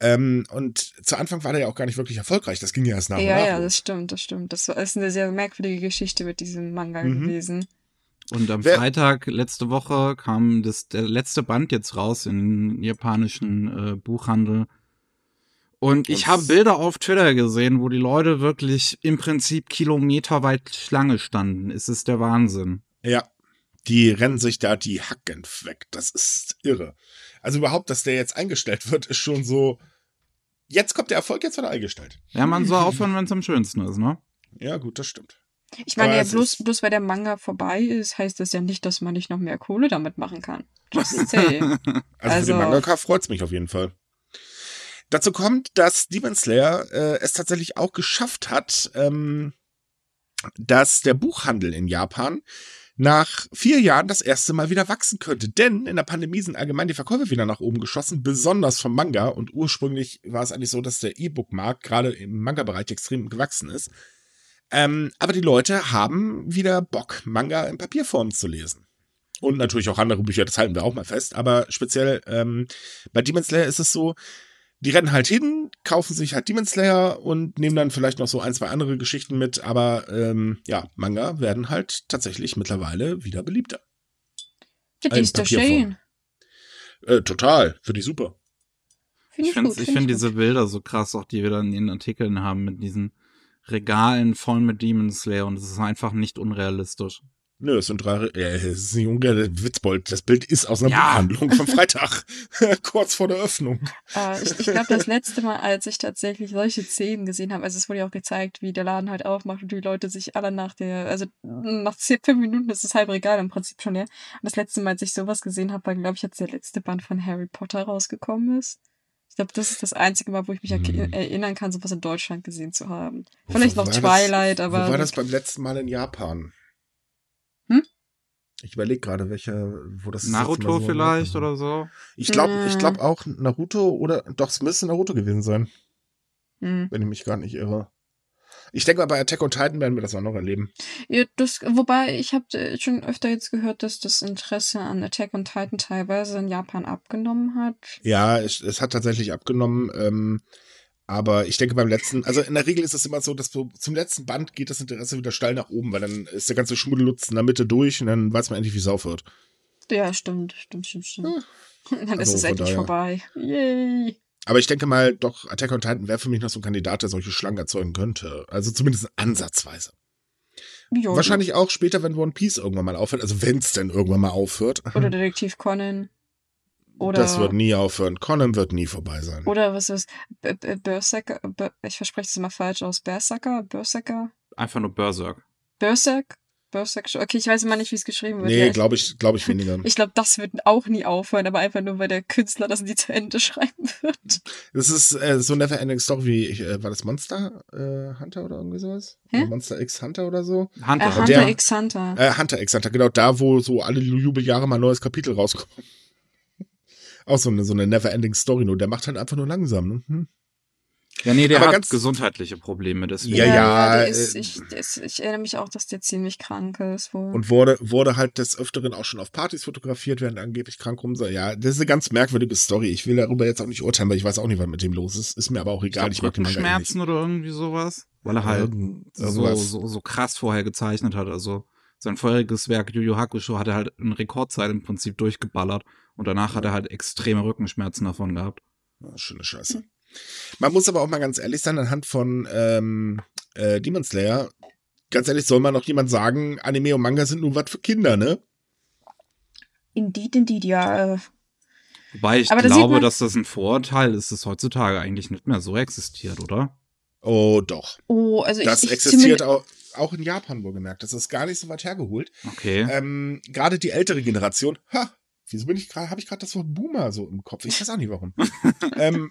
Ähm, und zu Anfang war der ja auch gar nicht wirklich erfolgreich. Das ging ja erst nach und ja, nach. ja, los. das stimmt, das stimmt. Das war- ist eine sehr merkwürdige Geschichte mit diesem Manga Mhm. gewesen. Und am Wer- Freitag letzte Woche kam das, der letzte Band jetzt raus in japanischen äh, Buchhandel. Und ich habe Bilder auf Twitter gesehen, wo die Leute wirklich im Prinzip kilometerweit Schlange standen. Es ist der Wahnsinn. Ja, die rennen sich da die Hacken weg. Das ist irre. Also überhaupt, dass der jetzt eingestellt wird, ist schon so. Jetzt kommt der Erfolg, jetzt wird er eingestellt. Ja, man soll aufhören, wenn es am schönsten ist, ne? Ja, gut, das stimmt. Ich meine, ja, es bloß, bloß weil der Manga vorbei ist, heißt das ja nicht, dass man nicht noch mehr Kohle damit machen kann. Just say. Also, für Also- den Mangaka freut's mich auf jeden Fall. Dazu kommt, dass Demon Slayer äh, es tatsächlich auch geschafft hat, ähm, dass der Buchhandel in Japan nach vier Jahren das erste Mal wieder wachsen könnte. Denn in der Pandemie sind allgemein die Verkäufe wieder nach oben geschossen, besonders vom Manga. Und ursprünglich war es eigentlich so, dass der E-Book-Markt gerade im Manga-Bereich extrem gewachsen ist. Ähm, aber die Leute haben wieder Bock, Manga in Papierform zu lesen. Und natürlich auch andere Bücher, das halten wir auch mal fest. Aber speziell ähm, bei Demon Slayer ist es so, die rennen halt hin, kaufen sich halt Demon Slayer und nehmen dann vielleicht noch so ein, zwei andere Geschichten mit. Aber ähm, ja, Manga werden halt tatsächlich mittlerweile wieder beliebter. Das In ist doch Papierform. schön. Äh, total, finde ich super. Finde Ich ich, finde gut. ich find find diese Bilder so krass, auch die wir dann in den Artikeln haben mit diesen Regalen voll mit Demon Slayer und es ist einfach nicht unrealistisch. Nö, es sind drei, äh, es ist nicht ungefähr Witzbold. Das Bild ist aus einer Ja. Buchhandlung vom Freitag, kurz vor der Öffnung. Äh, ich ich glaube, das letzte Mal, als ich tatsächlich solche Szenen gesehen habe, also es wurde ja auch gezeigt, wie der Laden halt aufmacht und die Leute sich alle nach der, also nach zehn, fünf Minuten ist das halb Regal im Prinzip schon leer. Und das letzte Mal, als ich sowas gesehen habe, war, glaube ich, als der letzte Band von Harry Potter rausgekommen ist. Ich glaube, das ist das einzige Mal, wo ich mich Hm. erinnern kann, sowas in Deutschland gesehen zu haben. Vielleicht Wo noch war Twilight, das, aber. Wo war das beim letzten Mal in Japan? Hm? Ich überlege gerade, welche, wo das Naruto so vielleicht oder so. Ich glaube, ich Mm. glaube auch Naruto oder doch, es müsste Naruto gewesen sein, Hm. wenn ich mich gar nicht irre. Ich denke mal, bei Attack on Titan werden wir das auch noch erleben. Ja, das, wobei ich habe schon öfter jetzt gehört, dass das Interesse an Attack on Titan teilweise in Japan abgenommen hat. Ja, es, es hat tatsächlich abgenommen, ähm, aber ich denke beim letzten, also in der Regel ist es immer so, dass so zum letzten Band geht das Interesse wieder steil nach oben, weil dann ist der ganze Schmuddelutz in der Mitte durch und dann weiß man endlich, wie es aufhört. Ja, stimmt, stimmt, stimmt, stimmt. Dann ist Also es von endlich daher- vorbei. Yay. Aber ich denke mal, doch, Attack on Titan wäre für mich noch so ein Kandidat, der solche Schlangen erzeugen könnte. Also zumindest ansatzweise. Jo, Wahrscheinlich auch später, wenn One Piece irgendwann mal aufhört, also wenn es denn irgendwann mal aufhört. Oder Detektiv Conan. Oder, Das wird nie aufhören. Conan wird nie vorbei sein. oder was ist Berserker? Ber- Ich verspreche das immer falsch aus. Berserker? Berserker? Einfach nur Berserk. Berserk? Berserk? Okay, ich weiß immer nicht, wie es geschrieben wird. Ja, Nee, ich glaube ich, glaube ich weniger. ich glaube, das wird auch nie aufhören, aber einfach nur, weil der Künstler das nie zu Ende schreiben wird. Das ist äh, so Never Ending Story wie, ich, äh, war das Monster äh, Hunter oder irgendwie sowas? Hä? Monster X Hunter oder so? Hunter. Äh, Hunter der- x Hunter. Äh, Hunter X Hunter, genau da, wo so alle Jubeljahre mal ein neues Kapitel rauskommt. Auch so eine, so eine Never Ending Story, nur der macht halt einfach nur langsam. Ne? Hm? Ja, nee, der Aber hat ganz- gesundheitliche Probleme, deswegen. Ja, ja, der ist, äh, ich, der ist, ich erinnere mich auch, dass der ziemlich krank ist. Wohl. Und wurde, wurde halt des Öfteren auch schon auf Partys fotografiert, während er angeblich krank rum sei. Ja, das ist eine ganz merkwürdige Story. Ich will darüber jetzt auch nicht urteilen, weil ich weiß auch nicht, was mit dem los ist. Ist mir aber auch Ich egal. glaub, Ich mag den eh nicht. Rückenschmerzen oder irgendwie sowas. Weil er halt so, so, so krass vorher gezeichnet hat. Also sein vorheriges Werk Yu Yu Hakusho hat er halt in Rekordzeit im Prinzip durchgeballert. Und danach hat er halt extreme Rückenschmerzen davon gehabt. Ja, schöne Scheiße. Man muss aber auch mal ganz ehrlich sein, anhand von ähm, äh, Demon Slayer, ganz ehrlich, soll mal noch jemand sagen, Anime und Manga sind nur was für Kinder, ne? Indeed, indeed, ja. Äh, Wobei ich Aber da glaube, man- dass das ein Vorurteil ist, das heutzutage eigentlich nicht mehr so existiert, oder? Oh, doch. oh, also Das ich, ich existiert auch, auch in Japan wohlgemerkt. Das ist gar nicht so weit hergeholt. Okay. Ähm, gerade die ältere Generation, ha, wieso bin ich gerade, habe ich gerade das Wort Boomer so im Kopf? Ich weiß auch nicht warum. ähm,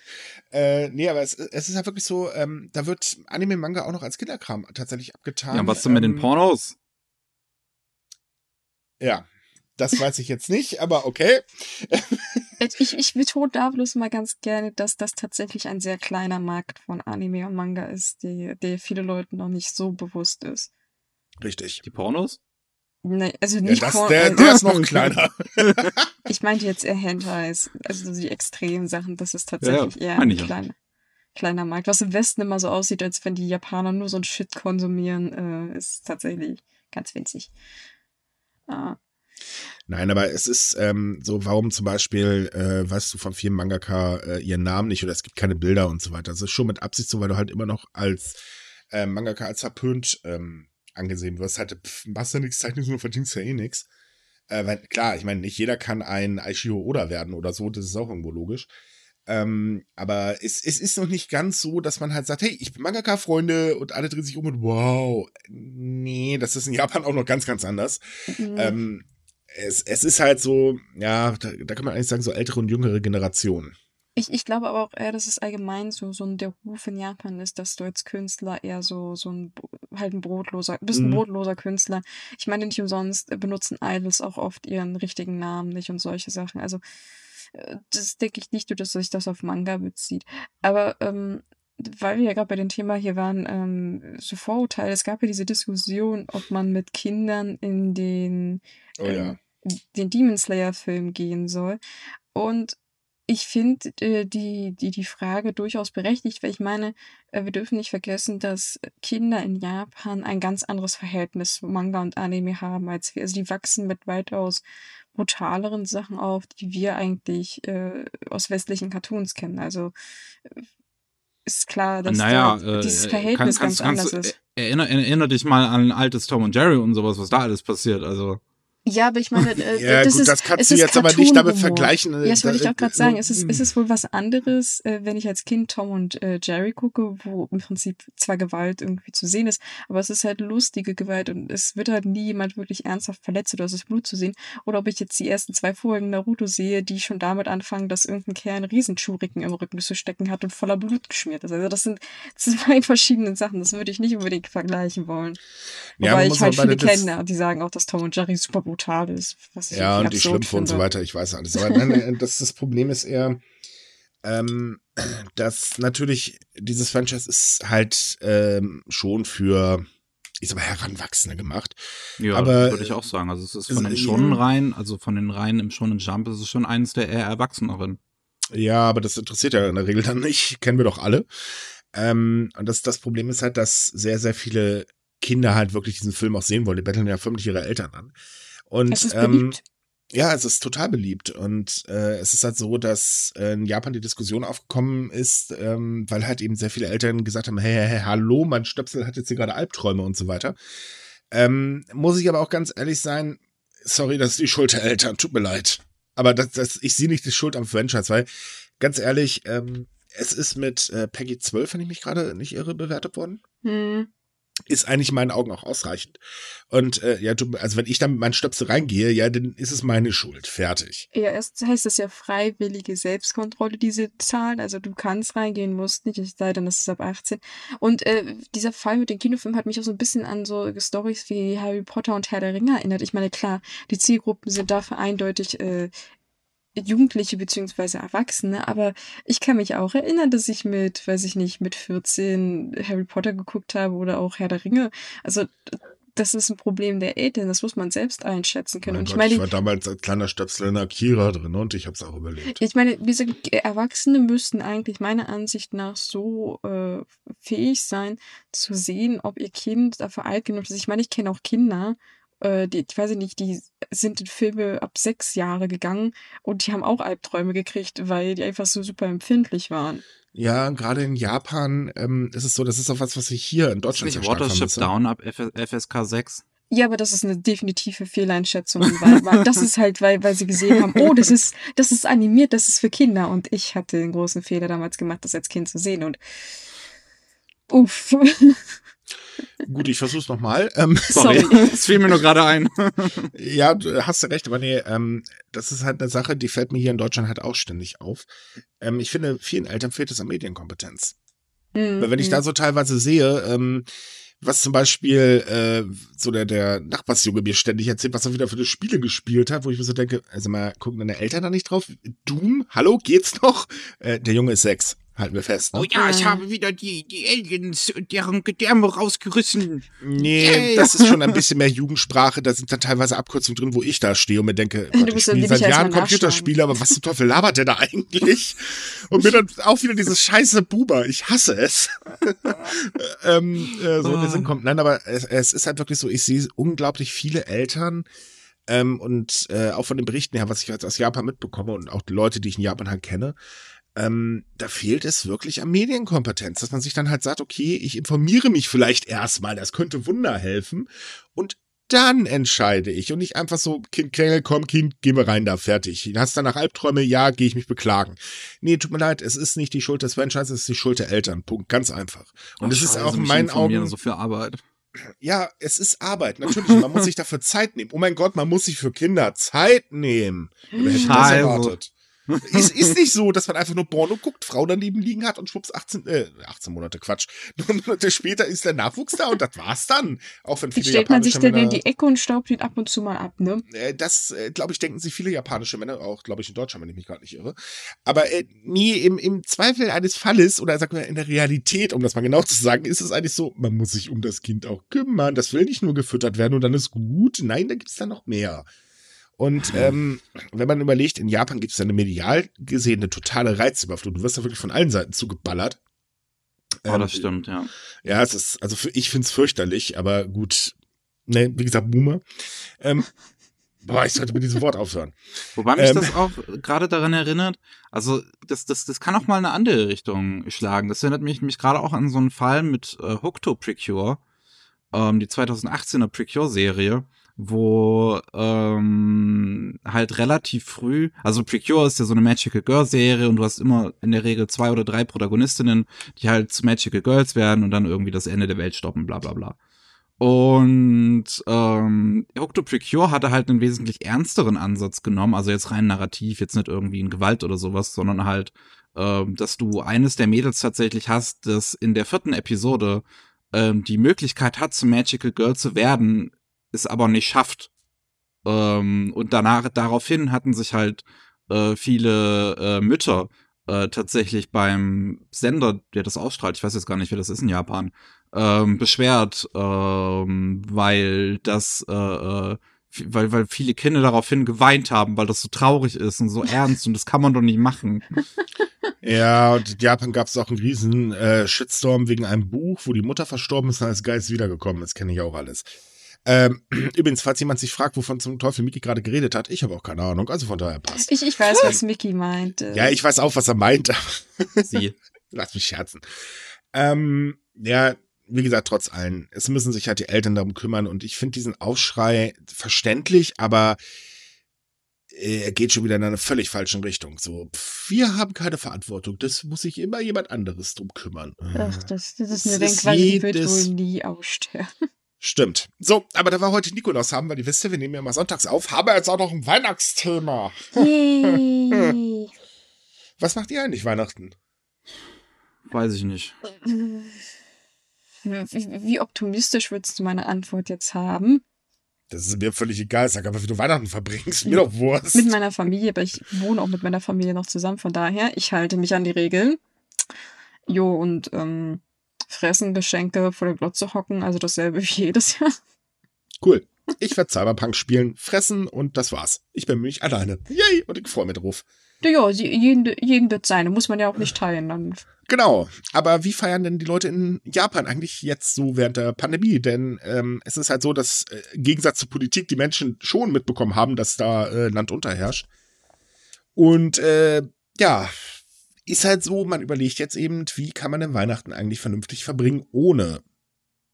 äh, nee, aber es, es ist ja wirklich so, ähm, da wird Anime Manga auch noch als Kinderkram tatsächlich abgetan. ja, was denn mit den Ähm, Pornos? Ja, das weiß ich jetzt nicht, aber okay. Ich, ich betone da bloß mal ganz gerne, dass das tatsächlich ein sehr kleiner Markt von Anime und Manga ist, die, der viele Leuten noch nicht so bewusst ist. Richtig. Die Pornos? Nee, also Ja, nicht das, Porn- der, der ist noch kleiner. Ich meinte jetzt eher Hentais, also die extremen Sachen, das ist tatsächlich eher meine ein ja. kleiner, kleiner Markt. Was im Westen immer so aussieht, als wenn die Japaner nur so ein Shit konsumieren, äh, ist tatsächlich ganz winzig. Ah. Nein, aber es ist ähm, so, warum zum Beispiel, äh, weißt du, von vielen Mangaka äh, ihren Namen nicht oder es gibt keine Bilder und so weiter. Das ist schon mit Absicht so, weil du halt immer noch als äh, Mangaka als verpönt ähm, angesehen wirst. Halt, pff, machst ja nichts, zeichnest nur, verdienst ja eh nichts. Äh, weil, klar, ich meine, nicht jeder kann ein Aishio Oda werden oder so, das ist auch irgendwo logisch. Ähm, aber es, es ist noch nicht ganz so, dass man halt sagt, hey, ich bin Mangaka-Freunde und alle drehen sich um und wow. Nee, das ist in Japan auch noch ganz, ganz anders. Mhm. Ähm, es, es ist halt so, ja, da, da kann man eigentlich sagen, so ältere und jüngere Generationen. Ich, ich glaube aber auch eher, dass es allgemein so, so ein, der Ruf in Japan ist, dass du als Künstler eher so, so ein, halt ein brotloser, bist ein Mhm. brotloser Künstler. Ich meine, nicht umsonst benutzen Idols auch oft ihren richtigen Namen nicht und solche Sachen. Also, äh, das denke ich nicht, dass sich das auf Manga bezieht. Aber, ähm, weil wir ja gerade bei dem Thema hier waren, ähm, so Vorurteile, es gab ja diese Diskussion, ob man mit Kindern in den Oh ja. ähm, den Demon Slayer Film gehen soll. Und ich finde äh, die, die, die Frage durchaus berechtigt, weil ich meine, äh, wir dürfen nicht vergessen, dass Kinder in Japan ein ganz anderes Verhältnis zu Manga und Anime haben als wir. Also die wachsen mit weitaus brutaleren Sachen auf, die wir eigentlich äh, aus westlichen Cartoons kennen. Also äh, ist klar, dass naja, da äh, dieses äh, Verhältnis kannst- ganz kannst- anders kannst- ist. Erinner, erinner dich mal an altes Tom und Jerry und sowas, was da alles passiert. Also, Ja, aber ich meine, äh, Ja, das gut, ist, das kannst du jetzt aber nicht damit vergleichen. äh, Ja, das wollte ich auch gerade sagen. Es ist, es ist wohl was anderes, äh, wenn ich als Kind Tom und äh, Jerry gucke, wo im Prinzip zwar Gewalt irgendwie zu sehen ist, aber es ist halt lustige Gewalt und es wird halt nie jemand wirklich ernsthaft verletzt oder es ist Blut zu sehen. Oder ob ich jetzt die ersten zwei Folgen Naruto sehe, die schon damit anfangen, dass irgendein Kerl einen Riesenschuriken im Rücken zu stecken hat und voller Blut geschmiert ist. Also das sind zwei verschiedene Sachen. Das würde ich nicht unbedingt vergleichen wollen. Ja, Wobei man ich halt viele kenne, die sagen auch, dass Tom und Jerry super brutal ist. Was ich Ja, und die Schlümpfe und so finde. weiter, ich weiß alles. Aber nein, nein, das, das Problem ist eher, ähm, dass natürlich dieses Franchise ist halt ähm, schon für, ich sag mal, Heranwachsende gemacht. ja, Aber, würde ich auch sagen. Also, es ist von den ja. Schonenreihen, also von den Reihen im Shonen Jump, ist es schon eines der eher Erwachseneren. Ja, aber das interessiert ja in der Regel dann nicht. Kennen wir doch alle. Ähm, und das, das Problem ist halt, dass sehr, sehr viele Kinder halt wirklich diesen Film auch sehen wollen. Die betteln ja förmlich ihre Eltern an. Und Es ist ähm, ja, es ist total beliebt. Und äh, es ist halt so, dass äh, in Japan die Diskussion aufgekommen ist, ähm, weil halt eben sehr viele Eltern gesagt haben, hey, hey, hey hallo, mein Stöpsel hat jetzt hier gerade Albträume und so weiter. Ähm, muss ich aber auch ganz ehrlich sein, sorry, das ist die Schuld der Eltern, tut mir leid. aber das, das, ich sehe nicht die Schuld am Franchise, weil ganz ehrlich, ähm, es ist mit äh, Peggy 12, wenn ich mich gerade nicht irre, bewertet worden. Hm. Ist eigentlich in meinen Augen auch ausreichend. Und äh, ja, du, also wenn ich dann mit meinen Stöpsel reingehe, ja, dann ist es meine Schuld. Fertig. Ja, erst heißt das ja freiwillige Selbstkontrolle, diese Zahlen. Also du kannst reingehen, musst nicht, es sei denn, das ist ab 18. Und äh, dieser Fall mit dem Kinofilm hat mich auch so ein bisschen an so Stories wie Harry Potter und Herr der Ringe erinnert. Ich meine, klar, die Zielgruppen sind dafür eindeutig äh, Jugendliche beziehungsweise Erwachsene, aber ich kann mich auch erinnern, dass ich mit, weiß ich nicht, mit 14 Harry Potter geguckt habe oder auch Herr der Ringe. Also das ist ein Problem der Eltern, das muss man selbst einschätzen können. Mein und ich Gott, meine, ich war damals als kleiner Stöpsel in Akira drin und ich habe es auch überlebt. ich meine, diese Erwachsene müssten eigentlich meiner Ansicht nach so äh, fähig sein, zu sehen, ob ihr Kind dafür alt genug ist. Ich meine, ich kenne auch Kinder, äh, die, ich weiß nicht, die sind in Filme ab sechs Jahre gegangen und die haben auch Albträume gekriegt, weil die einfach so super empfindlich waren. Ja, gerade in Japan ähm, ist es so, das ist auch was, was ich hier in Ist Deutschland nicht sehr stark Watership vermisse. Down ab F FSK 6? Ja, aber das ist eine definitive Fehleinschätzung, weil, weil das ist halt, weil, weil sie gesehen haben, oh, das ist, das ist animiert, das ist für Kinder. Und ich hatte den großen Fehler damals gemacht, das als Kind zu sehen. Und uff. Gut, ich versuch's nochmal. Ähm, Sorry, es fiel mir nur gerade ein. ja, du hast du recht, aber nee, ähm, das ist halt eine Sache, die fällt mir hier in Deutschland halt auch ständig auf. Ähm, ich finde, vielen Eltern fehlt es an Medienkompetenz. Weil wenn ich da so teilweise sehe, ähm, was zum Beispiel äh, so der, der Nachbarsjunge mir ständig erzählt, was er wieder für eine Spiele gespielt hat, wo ich mir so denke, also mal gucken deine Eltern da nicht drauf? Doom? Hallo, geht's noch? Äh, der Junge ist sechs, halten wir fest. Ne? Oh ja, ich habe wieder die, die Aliens und deren Gedärme rausgerissen. Nee, Yay. das ist schon ein bisschen mehr Jugendsprache. Da sind dann teilweise Abkürzungen drin, wo ich da stehe und mir denke, Du Gott, ich spiele seit Jahren erstmal Computerspiele, aber was zum Teufel labert der da eigentlich? Und mir dann auch wieder dieses scheiße Buber. Ich hasse es. ähm, äh, so in den Sinn kommt. Nein, aber es, es ist halt wirklich so, ich sehe unglaublich viele Eltern, ähm, und äh, auch von den Berichten her, was ich jetzt aus Japan mitbekomme und auch die Leute, die ich in Japan halt kenne, ähm, da fehlt es wirklich an Medienkompetenz, dass man sich dann halt sagt, okay, ich informiere mich vielleicht erstmal, das könnte Wunder helfen und dann entscheide ich und nicht einfach so, Kind, Klingel, komm, Kind, gehen wir rein da, fertig. Hast danach Albträume, ja, gehe ich mich beklagen. Nee, tut mir leid, es ist nicht die Schuld des Franchises, es ist die Schuld der Eltern. Punkt, ganz einfach. Und es ist auch in meinen Augen so viel Arbeit. ja, es ist Arbeit. Natürlich, man muss sich dafür Zeit nehmen. Oh mein Gott, man muss sich für Kinder Zeit nehmen. Wer hätte das erwartet? Es ist nicht so, dass man einfach nur Porno guckt, Frau daneben liegen hat und schwupps 18, äh, 18 Monate, Quatsch. Neun Monate später ist der Nachwuchs da und das war's dann. Auch wenn Jetzt viele stellt man sich dann in die Ecke und staubt ihn ab und zu mal ab, ne? äh, das, äh, glaube ich, denken sich viele japanische Männer, auch, glaube ich, in Deutschland, wenn ich mich gerade nicht irre. Aber äh, nie im, im Zweifel eines Falles oder sagen wir in der Realität, um das mal genau zu sagen, ist es eigentlich so, man muss sich um das Kind auch kümmern. Das will nicht nur gefüttert werden und dann ist gut. Nein, da gibt's da noch mehr. Und ähm, wenn man überlegt, in Japan gibt es eine medial gesehen eine totale Reizüberflutung. Du wirst da wirklich von allen Seiten zugeballert. Oh, Ähm, das stimmt, ja. ja, es ist, also für, ich find's fürchterlich, aber gut, ne, wie gesagt, Boomer. Ähm, boah, ich sollte mit diesem Wort aufhören. Wobei mich Ähm. das auch gerade daran erinnert, also das, das, das kann auch mal eine andere Richtung schlagen. Das erinnert mich, mich gerade auch an so einen Fall mit äh, Hookto Precure, ähm, die 2018er Precure-Serie, wo ähm, halt relativ früh, also Precure ist ja so eine Magical Girl-Serie und du hast immer in der Regel zwei oder drei Protagonistinnen, die halt zu Magical Girls werden und dann irgendwie das Ende der Welt stoppen, bla bla bla. Und ähm, Hooked to Precure hatte halt einen wesentlich ernsteren Ansatz genommen, also jetzt rein narrativ, jetzt nicht irgendwie in Gewalt oder sowas, sondern halt, ähm, dass du eines der Mädels tatsächlich hast, das in der vierten Episode ähm, die Möglichkeit hat, zum Magical Girl zu werden, es aber nicht schafft. Ähm, und danach, daraufhin hatten sich halt äh, viele äh, Mütter äh, tatsächlich beim Sender, der das ausstrahlt, ich weiß jetzt gar nicht, wer das ist in Japan, ähm, beschwert, ähm, weil das, äh, äh, weil, weil viele Kinder daraufhin geweint haben, weil das so traurig ist und so ernst und das kann man doch nicht machen. Ja, und in Japan gab es auch einen riesen äh, Shitstorm wegen einem Buch, wo die Mutter verstorben ist und als Geist wiedergekommen ist. Kenne ich auch alles. Ähm, übrigens, falls jemand sich fragt, wovon zum Teufel Miki gerade geredet hat, ich habe auch keine Ahnung, also von daher passt. Ich, ich weiß, was Mickey meint. äh. Ja, ich weiß auch, was er meint. Sie. Lass mich scherzen. Ähm, ja, wie gesagt, trotz allem, es müssen sich halt die Eltern darum kümmern und ich finde diesen Aufschrei verständlich, aber äh, er geht schon wieder in eine völlig falsche Richtung. So, pff, wir haben keine Verantwortung. Das muss sich immer jemand anderes drum kümmern. Ach, das, das ist ist Denkweise, die wird wohl nie aussterben. Stimmt. So, aber da wir heute Nikolaus haben, weil ihr wisst ja, wir nehmen ja mal sonntags auf, haben wir jetzt auch noch ein Weihnachtsthema. Yay. Was macht ihr eigentlich Weihnachten? Weiß ich nicht. Wie, wie optimistisch würdest du meine Antwort jetzt haben? Das ist mir völlig egal. Sag aber, wie du Weihnachten verbringst. Mir doch Wurst. Mit meiner Familie, aber ich wohne auch mit meiner Familie noch zusammen, von daher, ich halte mich an die Regeln. Jo, und ähm, fressen, Geschenke vor der Glotze hocken, also dasselbe wie jedes Jahr. Cool. Ich werde Cyberpunk spielen, fressen und das war's. Ich bin nämlich alleine. Yay! Und ich freue mich drauf. Ja, jeden, jeden wird seine, muss man ja auch nicht teilen. Dann. Genau. Aber wie feiern denn die Leute in Japan eigentlich jetzt so während der Pandemie? Denn ähm, es ist halt so, dass äh, im Gegensatz zur Politik die Menschen schon mitbekommen haben, dass da äh, Land unterherrscht. Und äh, ja, ist halt so, man überlegt jetzt eben, wie kann man denn Weihnachten eigentlich vernünftig verbringen ohne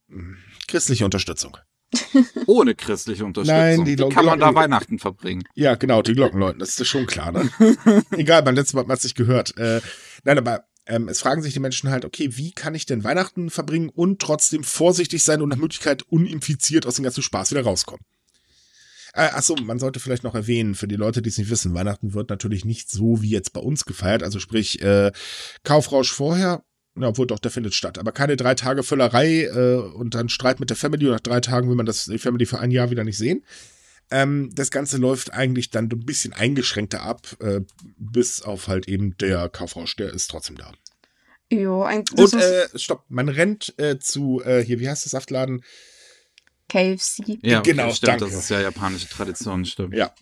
mh, christliche Unterstützung. Ohne christliche Unterstützung. Nein, die Wie kann man da Glocken- Weihnachten verbringen? Ja, genau, die Glockenläuten, das ist schon klar. Ne? Egal, beim letzten Mal hat man es nicht gehört. Äh, nein, aber ähm, es fragen sich die Menschen halt, okay, wie kann ich denn Weihnachten verbringen und trotzdem vorsichtig sein und nach Möglichkeit uninfiziert aus dem ganzen Spaß wieder rauskommen? Äh, achso, man sollte vielleicht noch erwähnen, für die Leute, die es nicht wissen, Weihnachten wird natürlich nicht so wie jetzt bei uns gefeiert. Also sprich, äh, Kaufrausch vorher, ja, obwohl doch, der findet statt. Aber keine drei Tage Völlerei äh, und dann Streit mit der Family und nach drei Tagen will man das, die Family für ein Jahr wieder nicht sehen. Ähm, das Ganze läuft eigentlich dann ein bisschen eingeschränkter ab, äh, bis auf halt eben der Kaufrausch, der ist trotzdem da. Jo, ein, das Und äh, stopp, man rennt äh, zu, äh, hier, wie heißt der Saftladen? KFC. Ja, okay, Genau, stimmt. danke. Das ist ja japanische Tradition, stimmt. Ja,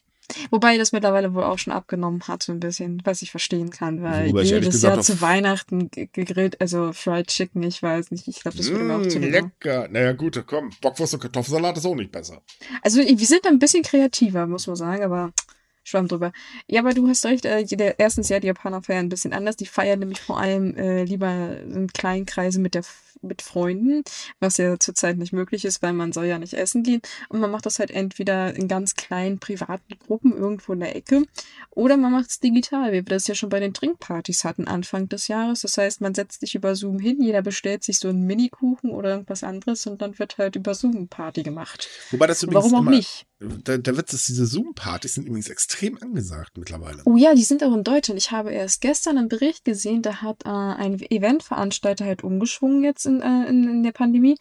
Wobei das mittlerweile wohl auch schon abgenommen hat, so ein bisschen, was ich verstehen kann, weil ehrlich jedes Jahr zu Weihnachten ge- gegrillt, also Fried Chicken, ich weiß nicht, ich glaube, das würde mir auch Mm, zu lecker. Naja, gut, komm, Bockwurst und Kartoffelsalat ist auch nicht besser. Also wir sind ein bisschen kreativer, muss man sagen, aber schwamm drüber. Ja, aber du hast recht, äh, der, erstens ja, die Japaner feiern ein bisschen anders. Die feiern nämlich vor allem äh, lieber in kleinen Kreisen mit der mit Freunden, was ja zurzeit nicht möglich ist, weil man soll ja nicht essen gehen. Und man macht das halt entweder in ganz kleinen privaten Gruppen irgendwo in der Ecke oder man macht es digital, wie wir das ja schon bei den Trinkpartys hatten Anfang des Jahres. Das heißt, man setzt sich über Zoom hin, jeder bestellt sich so einen Minikuchen oder irgendwas anderes und dann wird halt über Zoom Party gemacht. Wobei das übrigens Warum auch immer, nicht? Der, der Witz ist, diese Zoom-Partys sind übrigens extrem angesagt mittlerweile. Oh ja, die sind auch in Deutschland. Ich habe erst gestern einen Bericht gesehen, da hat äh, ein Eventveranstalter halt umgeschwungen jetzt in, äh, in, in der Pandemie.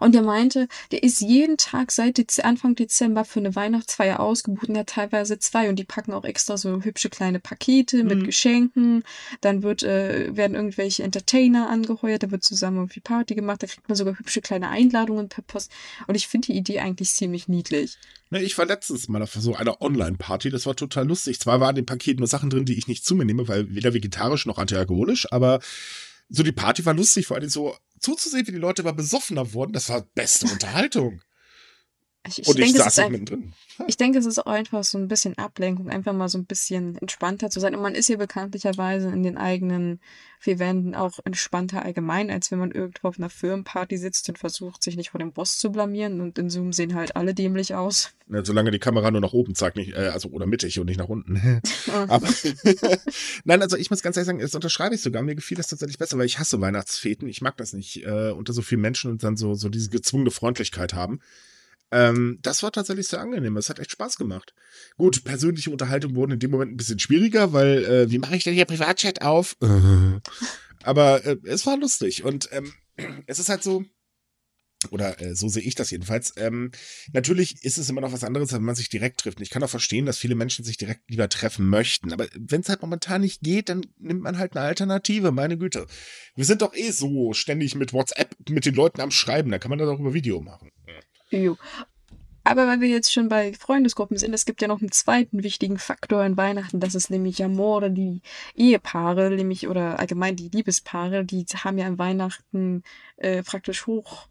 Und der meinte, der ist jeden Tag seit Dez Anfang Dezember für eine Weihnachtsfeier ausgebucht und der hat teilweise zwei. Und die packen auch extra so hübsche kleine Pakete mit Mhm. Geschenken. Dann wird, äh, werden irgendwelche Entertainer angeheuert, da wird zusammen irgendwie Party gemacht, da kriegt man sogar hübsche kleine Einladungen per Post. Und ich finde die Idee eigentlich ziemlich niedlich. Ne, ich war letztens mal auf so einer Online-Party, das war total lustig. Zwar waren dem Paket nur Sachen drin, die ich nicht zu mir nehme, weil weder vegetarisch noch antialkoholisch, aber so die Party war lustig, vor allem so zuzusehen, wie die Leute immer besoffener wurden, das war beste Unterhaltung. Ich, ich Und ich, denke, es saß ein, mittendrin. Ich denke, es ist auch einfach so ein bisschen Ablenkung, einfach mal so ein bisschen entspannter zu sein. Und man ist ja bekanntlicherweise in den eigenen vier Wänden auch entspannter allgemein, als wenn man irgendwo auf einer Firmenparty sitzt und versucht, sich nicht vor dem Boss zu blamieren. Und in Zoom sehen halt alle dämlich aus. Ne, solange die Kamera nur nach oben zeigt, nicht, äh, also oder mittig und nicht nach unten. Aber nein, also ich muss ganz ehrlich sagen, das unterschreibe ich sogar. Mir gefiel das tatsächlich besser, weil ich hasse Weihnachtsfeten. Ich mag das nicht, äh, unter so vielen Menschen und dann so, so diese gezwungene Freundlichkeit haben. Ähm, das war tatsächlich sehr angenehm. Es hat echt Spaß gemacht. Gut, persönliche Unterhaltung wurden in dem Moment ein bisschen schwieriger, weil, äh, wie mache ich denn hier Privatchat auf? Aber äh, es war lustig. Und ähm, es ist halt so, oder äh, so sehe ich das jedenfalls. Ähm, natürlich ist es immer noch was anderes, wenn man sich direkt trifft. Und ich kann auch verstehen, dass viele Menschen sich direkt lieber treffen möchten. Aber wenn es halt momentan nicht geht, dann nimmt man halt eine Alternative. Meine Güte. Wir sind doch eh so ständig mit WhatsApp mit den Leuten am Schreiben. Da kann man das auch über Video machen. Jo. Aber weil wir jetzt schon bei Freundesgruppen sind, es gibt ja noch einen zweiten wichtigen Faktor in Weihnachten, das ist nämlich Amore, die Ehepaare, nämlich oder allgemein die Liebespaare, die haben ja an Weihnachten äh, praktisch hoch,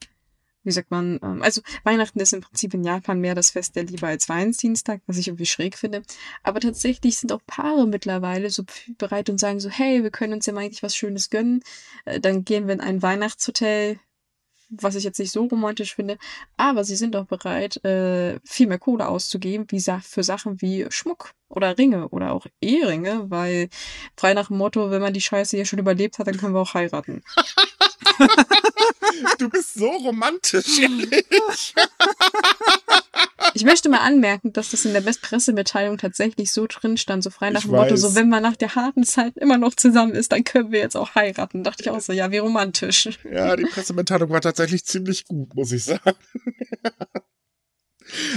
wie sagt man, ähm, also Weihnachten ist im Prinzip in Japan mehr das Fest der Liebe als Valentinstag, was ich irgendwie schräg finde. Aber tatsächlich sind auch Paare mittlerweile so bereit und sagen so, hey, wir können uns ja mal eigentlich was Schönes gönnen. Äh, dann gehen wir in ein Weihnachtshotel, was ich jetzt nicht so romantisch finde. Aber sie sind auch bereit, äh, viel mehr Kohle auszugeben, wie sa für Sachen wie Schmuck oder Ringe oder auch Eheringe, weil frei nach dem Motto, wenn man die Scheiße hier schon überlebt hat, dann können wir auch heiraten. Du bist so romantisch, ehrlich. Ich möchte mal anmerken, dass das in der Bestpressemitteilung tatsächlich so drin stand, so frei nach Ich dem Motto, weiß. so wenn man nach der harten Zeit immer noch zusammen ist, dann können wir jetzt auch heiraten. Dachte ich auch so, ja, wie romantisch. Ja, die Pressemitteilung war tatsächlich ziemlich gut, muss ich sagen.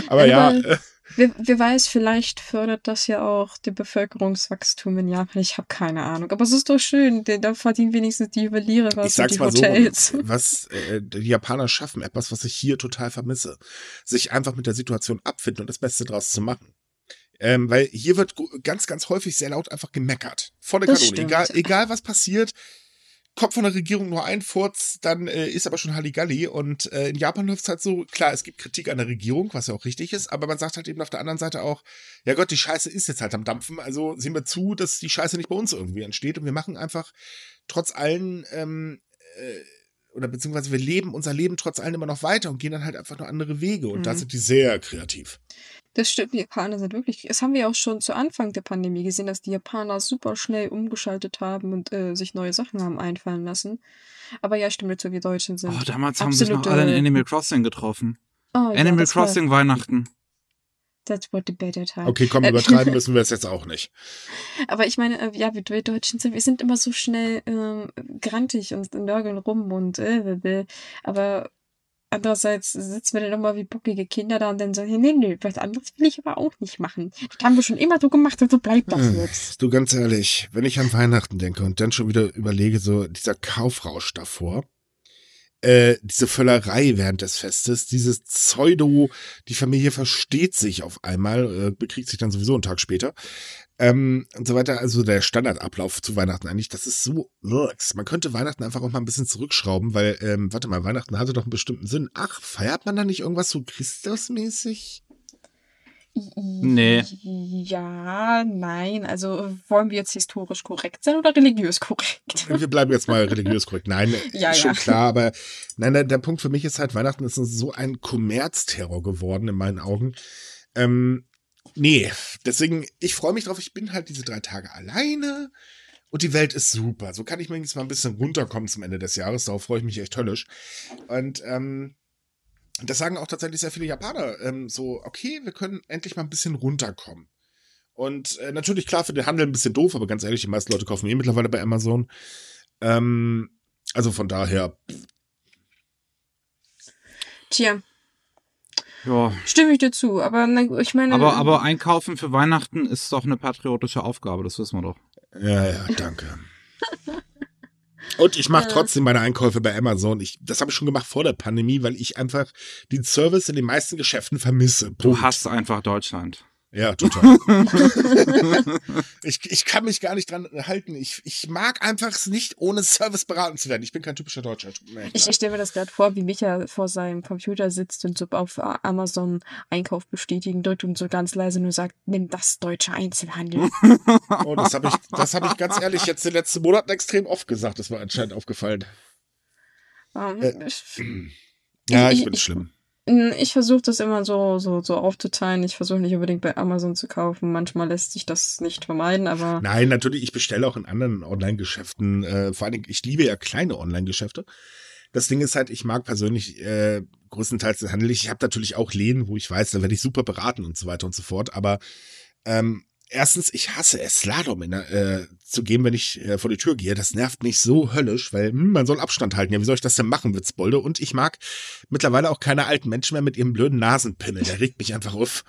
Aber ja, Aber- äh, Wer, wer weiß, vielleicht fördert das ja auch den Bevölkerungswachstum in Japan. Ich habe keine Ahnung. Aber es ist doch schön, denn da verdienen wenigstens die Juweliere was ich sag's die mal Hotels. so, was äh, die Japaner schaffen, etwas, was ich hier total vermisse, sich einfach mit der Situation abfinden und das Beste draus zu machen. Ähm, weil hier wird ganz, ganz häufig sehr laut einfach gemeckert. Volle Kanone. Egal, egal was passiert, kommt von der Regierung nur ein Furz, dann äh, ist aber schon Halligalli. Und äh, in Japan läuft es halt so, klar, es gibt Kritik an der Regierung, was ja auch richtig ist, aber man sagt halt eben auf der anderen Seite auch, ja Gott, die Scheiße ist jetzt halt am Dampfen, also sehen wir zu, dass die Scheiße nicht bei uns irgendwie entsteht und wir machen einfach trotz allen, ähm, äh, oder beziehungsweise wir leben unser Leben trotz allem immer noch weiter und gehen dann halt einfach nur andere Wege und da Mhm. sind die sehr kreativ. Das stimmt, die Japaner sind wirklich. Das haben wir auch schon zu Anfang der Pandemie gesehen, dass die Japaner super schnell umgeschaltet haben und äh, sich neue Sachen haben einfallen lassen. Aber ja, stimmt dazu, wir Deutschen sind. Oh, damals haben sich noch alle in Animal Crossing getroffen. Oh, ja, Animal war- Crossing Weihnachten. That's what the better time. Okay, komm, Äh, übertreiben müssen wir es jetzt auch nicht. Aber ich meine, äh, ja, wir, wir Deutschen sind, wir sind immer so schnell ähm, grantig und nörgeln rum und äh, bäh. aber andererseits sitzen wir dann immer wie bockige Kinder da und dann sagen, nee, nee, was anderes will ich aber auch nicht machen. Das haben wir schon immer so gemacht und so bleibt das Hm, jetzt. Du ganz ehrlich, wenn ich an Weihnachten denke und dann schon wieder überlege, so dieser Kaufrausch davor, äh, diese Völlerei während des Festes, dieses Pseudo, die Familie versteht sich auf einmal, äh, bekriegt sich dann sowieso einen Tag später, ähm, und so weiter. Also der Standardablauf zu Weihnachten eigentlich, das ist so, wirks. man könnte Weihnachten einfach auch mal ein bisschen zurückschrauben, weil, ähm, warte mal, Weihnachten hatte doch einen bestimmten Sinn. Ach, feiert man da nicht irgendwas so Christusmäßig? Nee. Ja, nein. Also wollen wir jetzt historisch korrekt sein oder religiös korrekt? Wir bleiben jetzt mal religiös korrekt. Nein, Ja, ist schon ja. klar, aber nein, der, der Punkt für mich ist halt, Weihnachten ist so ein Kommerzterror geworden in meinen Augen. Ähm, nee, deswegen, ich freue mich drauf, ich bin halt diese drei Tage alleine und die Welt ist super. So kann ich mir jetzt mal ein bisschen runterkommen zum Ende des Jahres, darauf freue ich mich echt höllisch. Und ähm, das sagen auch tatsächlich sehr viele Japaner. Ähm, so, okay, wir können endlich mal ein bisschen runterkommen. Und äh, natürlich, klar, für den Handel ein bisschen doof, aber ganz ehrlich, die meisten Leute kaufen eh mittlerweile bei Amazon. Ähm, also von daher, Tja, Ja. stimme ich dir zu. Aber ich meine. Aber, aber einkaufen für Weihnachten ist doch eine patriotische Aufgabe, das wissen wir doch. ja, ja, danke. Und ich mache trotzdem meine Einkäufe bei Amazon. Ich, das habe ich schon gemacht vor der Pandemie, weil ich einfach den Service in den meisten Geschäften vermisse. Du Punkt. hast einfach Deutschland. Ja, total. ich, ich kann mich gar nicht dran halten. Ich, ich mag einfach es nicht, ohne Service beraten zu werden. Ich bin kein typischer Deutscher. Ich, ich stelle mir das gerade vor, wie Micha vor seinem Computer sitzt und so auf Amazon Einkauf bestätigen drückt und so ganz leise nur sagt, nimm das deutsche Einzelhandel. Oh, das habe ich, das habe ich ganz ehrlich jetzt in den letzten Monaten extrem oft gesagt. Das war anscheinend aufgefallen. Ähm, Äh, Ja, Ich- ich bin schlimm. Ich versuche das immer so, so, so aufzuteilen. Ich versuche nicht unbedingt bei Amazon zu kaufen. Manchmal lässt sich das nicht vermeiden, aber Nein, natürlich, ich bestelle auch in anderen Online-Geschäften. Äh, vor allen Dingen, ich liebe ja kleine Online-Geschäfte. Das Ding ist halt, ich mag persönlich äh, größtenteils den Handel. Ich habe natürlich auch Läden, wo ich weiß, da werde ich super beraten und so weiter und so fort. Aber ähm, erstens, ich hasse es, Slalom in äh, zu gehen, wenn ich äh, vor die Tür gehe. Das nervt mich so höllisch, weil hm, man soll Abstand halten. Ja, wie soll ich das denn machen, Witzbolde? Und ich mag mittlerweile auch keine alten Menschen mehr mit ihrem blöden Nasenpimmel. Der regt mich einfach auf.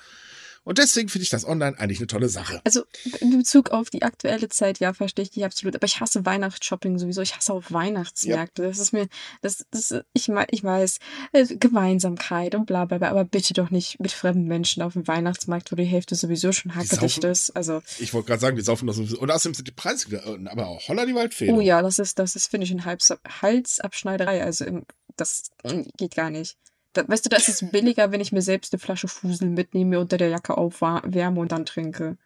Und deswegen finde ich das online eigentlich eine tolle Sache. Also in Bezug auf die aktuelle Zeit, ja, verstehe ich dich absolut. Aber ich hasse Weihnachtsshopping sowieso. Ich hasse auch Weihnachtsmärkte. Das ist mir, das, das, ich, ich weiß, äh, Gemeinsamkeit und bla bla bla, aber bitte doch nicht mit fremden Menschen auf dem Weihnachtsmarkt, wo die Hälfte sowieso schon hackedicht ist. Also, Ich wollte gerade sagen, die saufen das sowieso. Und außerdem sind die Preise wieder, unten, aber auch Holla die Waldfee. oh ja, das ist, das ist, finde ich, ein Hals, Halsabschneiderei. Also im, das geht gar nicht. Da, weißt du, da ist es billiger, wenn ich mir selbst eine Flasche Fusel mitnehme, unter der Jacke aufwärme und dann trinke.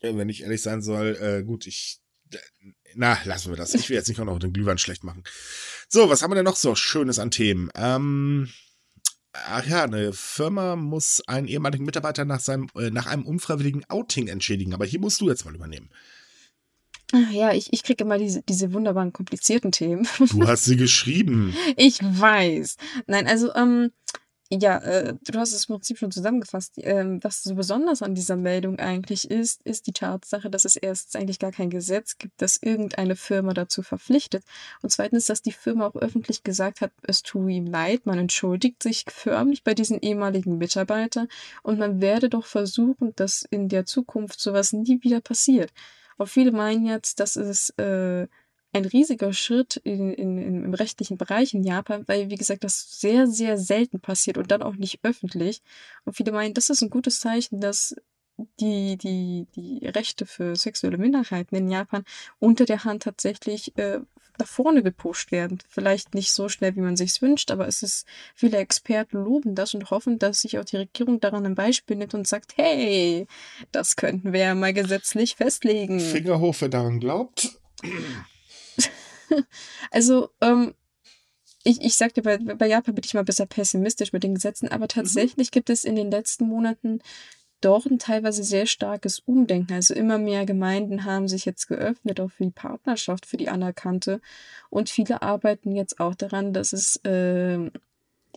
Wenn ich ehrlich sein soll, äh, gut, ich. Na, lassen wir das. Ich will jetzt nicht auch noch den Glühwein schlecht machen. So, was haben wir denn noch so Schönes an Themen? Ähm, ach ja, eine Firma muss einen ehemaligen Mitarbeiter nach, seinem, äh, nach einem unfreiwilligen Outing entschädigen. Aber hier musst du jetzt mal übernehmen. Ach ja, ich, ich kriege immer diese, diese wunderbaren komplizierten Themen. Du hast sie geschrieben. Ich weiß. Nein, also, ähm, ja, äh, du hast es im Prinzip schon zusammengefasst. Ähm, was so besonders an dieser Meldung eigentlich ist, ist die Tatsache, dass es erstens eigentlich gar kein Gesetz gibt, das irgendeine Firma dazu verpflichtet. Und zweitens, dass die Firma auch öffentlich gesagt hat, es tue ihm leid, man entschuldigt sich förmlich bei diesen ehemaligen Mitarbeitern und man werde doch versuchen, dass in der Zukunft sowas nie wieder passiert. Und viele meinen jetzt, dass es äh, ein riesiger Schritt in, in, im rechtlichen Bereich in Japan, weil, wie gesagt, das sehr, sehr selten passiert und dann auch nicht öffentlich. Und viele meinen, das ist ein gutes Zeichen, dass die, die, die Rechte für sexuelle Minderheiten in Japan unter der Hand tatsächlich äh, nach vorne gepusht werden. Vielleicht nicht so schnell, wie man sich wünscht, aber es ist, viele Experten loben das und hoffen, dass sich auch die Regierung daran ein Beispiel nimmt und sagt, hey, das könnten wir ja mal gesetzlich festlegen. Finger hoch, wer daran glaubt. also, ähm, ich, ich sagte, bei, bei Japan bin ich mal besser pessimistisch mit den Gesetzen, aber tatsächlich mhm. gibt es in den letzten Monaten doch ein teilweise sehr starkes Umdenken. Also immer mehr Gemeinden haben sich jetzt geöffnet, auch für die Partnerschaft, für die anerkannte. Und viele arbeiten jetzt auch daran, dass es äh,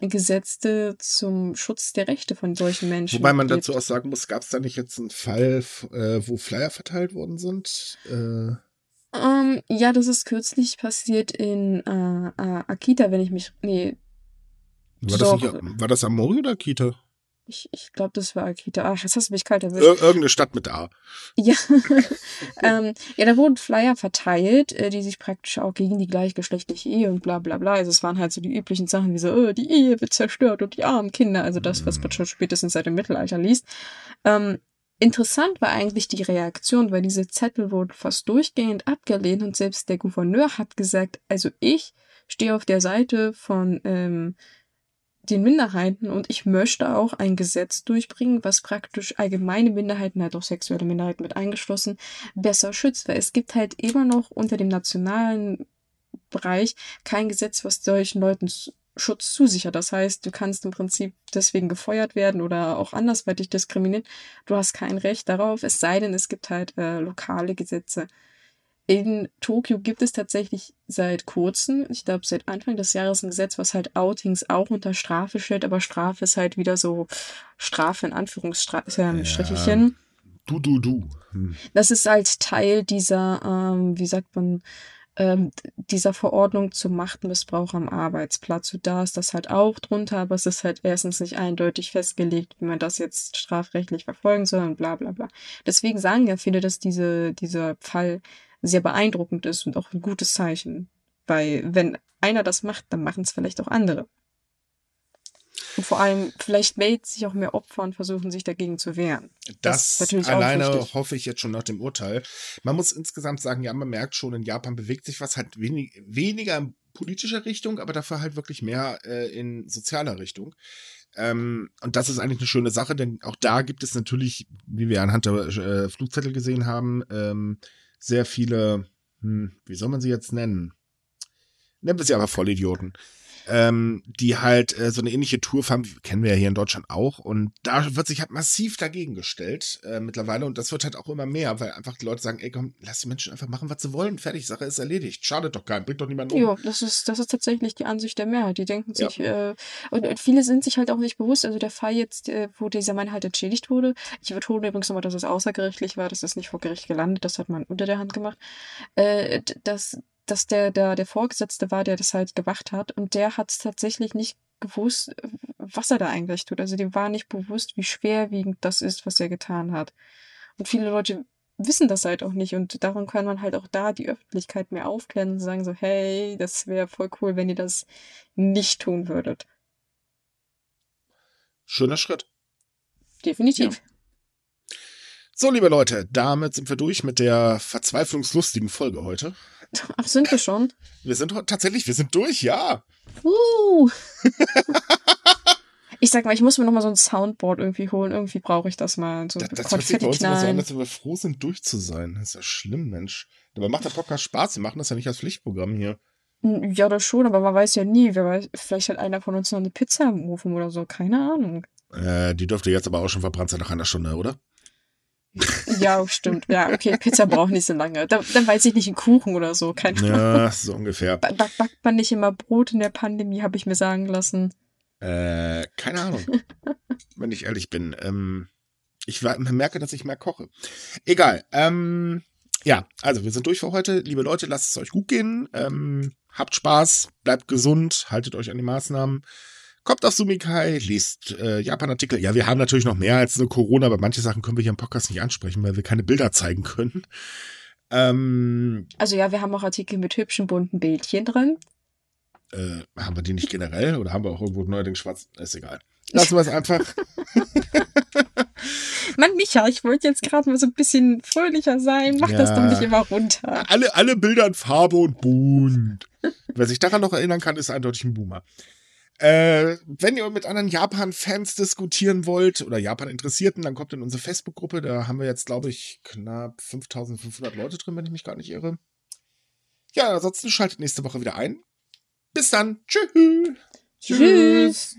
Gesetze zum Schutz der Rechte von solchen Menschen. Wobei man gibt. dazu auch sagen muss, gab es da nicht jetzt einen Fall, äh, wo Flyer verteilt worden sind? Äh um, ähm, ja, das ist kürzlich passiert in äh, äh, Akita, wenn ich mich. Nee. War das, nicht, war das Amori oder Akita? Ich, ich glaube, das war Akita. Ach, jetzt hast du mich kalt erwischt. Ir irgendeine Stadt mit A. Ja. ähm, ja, da wurden Flyer verteilt, äh, die sich praktisch auch gegen die gleichgeschlechtliche Ehe und bla bla bla. Also es waren halt so die üblichen Sachen wie so, oh, die Ehe wird zerstört und die armen Kinder. Also das, was man schon spätestens seit dem Mittelalter liest. Ähm, Interessant war eigentlich die Reaktion, weil diese Zettel wurden fast durchgehend abgelehnt und selbst der Gouverneur hat gesagt, also ich stehe auf der Seite von ähm, den Minderheiten und ich möchte auch ein Gesetz durchbringen, was praktisch allgemeine Minderheiten, halt auch sexuelle Minderheiten mit eingeschlossen, besser schützt, weil es gibt halt immer noch unter dem nationalen Bereich kein Gesetz, was solchen Leuten Schutz zusichert. Das heißt, du kannst im Prinzip deswegen gefeuert werden oder auch andersweitig diskriminiert. Du hast kein Recht darauf, es sei denn, es gibt halt äh, lokale Gesetze. In Tokio gibt es tatsächlich seit kurzem, ich glaube seit Anfang des Jahres ein Gesetz, was halt Outings auch unter Strafe stellt, aber Strafe ist halt wieder so Strafe in Anführungsstrichelchen. Ja, du, du, du. Hm. Das ist halt Teil dieser, ähm, wie sagt man, ähm, dieser Verordnung zum Machtmissbrauch am Arbeitsplatz. Und da ist das halt auch drunter, aber es ist halt erstens nicht eindeutig festgelegt, wie man das jetzt strafrechtlich verfolgen soll und bla bla bla. Deswegen sagen ja viele, dass diese, dieser Fall sehr beeindruckend ist und auch ein gutes Zeichen. Weil wenn einer das macht, dann machen es vielleicht auch andere. Und vor allem, vielleicht melden sich auch mehr Opfer und versuchen sich dagegen zu wehren. Das, das alleine hoffe ich jetzt schon nach dem Urteil. Man muss insgesamt sagen, ja, man merkt schon, in Japan bewegt sich was halt wenig, weniger in politischer Richtung, aber dafür halt wirklich mehr äh, in sozialer Richtung. Ähm, und das ist eigentlich eine schöne Sache, denn auch da gibt es natürlich, wie wir anhand der äh, Flugzettel gesehen haben, ähm, sehr viele, hm, wie soll man sie jetzt nennen? Nennen wir sie aber Vollidioten ähm, die halt äh, so eine ähnliche Tour fahren, kennen wir ja hier in Deutschland auch. Und da wird sich halt massiv dagegen gestellt äh, mittlerweile. Und das wird halt auch immer mehr, weil einfach die Leute sagen, ey komm, lass die Menschen einfach machen, was sie wollen. Fertig, Sache ist erledigt. Schadet doch keinem, bringt doch niemanden um. Ja, das ist, das ist tatsächlich die Ansicht der Mehrheit. Die denken sich, ja. äh, und, und, viele sind sich halt auch nicht bewusst, also der Fall jetzt, äh, wo dieser Mann halt entschädigt wurde, ich betone übrigens nochmal, dass es außergerichtlich war, das ist nicht vor Gericht gelandet, das hat man unter der Hand gemacht, äh, dass dass der, der, der Vorgesetzte war, der das halt gemacht hat. Und der hat tatsächlich nicht gewusst, was er da eigentlich tut. Also dem war nicht bewusst, wie schwerwiegend das ist, was er getan hat. Und viele Leute wissen das halt auch nicht. Und darum kann man halt auch da die Öffentlichkeit mehr aufklären und sagen so, hey, das wäre voll cool, wenn ihr das nicht tun würdet. Schöner Schritt. Definitiv. Ja. So, liebe Leute, damit sind wir durch mit der verzweiflungslustigen Folge heute. Ach, sind wir schon? Wir sind tatsächlich, wir sind durch, ja. Uh. Ich sag mal, ich muss mir noch mal so ein Soundboard irgendwie holen. Irgendwie brauche ich das mal. So Das, das hört sich bei uns immer so an, dass wir froh sind, durch zu sein. Das ist ja schlimm, Mensch. Dabei macht der Podcast Spaß. Wir machen das ja nicht als Pflichtprogramm hier. Ja, das schon, aber man weiß ja nie. Wer weiß, vielleicht hat einer von uns noch eine Pizza im Ofen oder so. Keine Ahnung. Äh, die dürfte jetzt aber auch schon verbrannt sein nach einer Stunde, oder? Ja, stimmt. Ja, okay, Pizza braucht nicht so lange. Da, dann weiß ich nicht, einen Kuchen oder so. Keine Ahnung. Ja, so ungefähr. Ba- Back, backt man nicht immer Brot in der Pandemie, habe ich mir sagen lassen. Äh, keine Ahnung. wenn ich ehrlich bin. Ähm, ich merke, dass ich mehr koche. Egal. Ähm, ja, also wir sind durch für heute. Liebe Leute, lasst es euch gut gehen. Ähm, habt Spaß, bleibt gesund, haltet euch an die Maßnahmen. Kommt auf Sumikai, liest äh, Japan-Artikel. Ja, wir haben natürlich noch mehr als nur Corona, aber manche Sachen können wir hier im Podcast nicht ansprechen, weil wir keine Bilder zeigen können. Ähm, Also ja, wir haben auch Artikel mit hübschen bunten Bildchen drin. äh, haben wir die nicht generell oder haben wir auch irgendwo neuerdings schwarz? Ist egal. Lassen wir es einfach. Mann, Micha, ich wollte jetzt gerade mal so ein bisschen fröhlicher sein. Mach das Ja. doch nicht immer runter. Alle, alle Bilder in Farbe und bunt. Wer sich daran noch erinnern kann, ist eindeutig ein Boomer. Äh, wenn ihr mit anderen Japan-Fans diskutieren wollt oder Japan-Interessierten, dann kommt in unsere Facebook-Gruppe. Da haben wir jetzt, glaube ich, knapp 5500 Leute drin, wenn ich mich gar nicht irre. Ja, ansonsten schaltet nächste Woche wieder ein. Bis dann. Tschüss. Tschüss.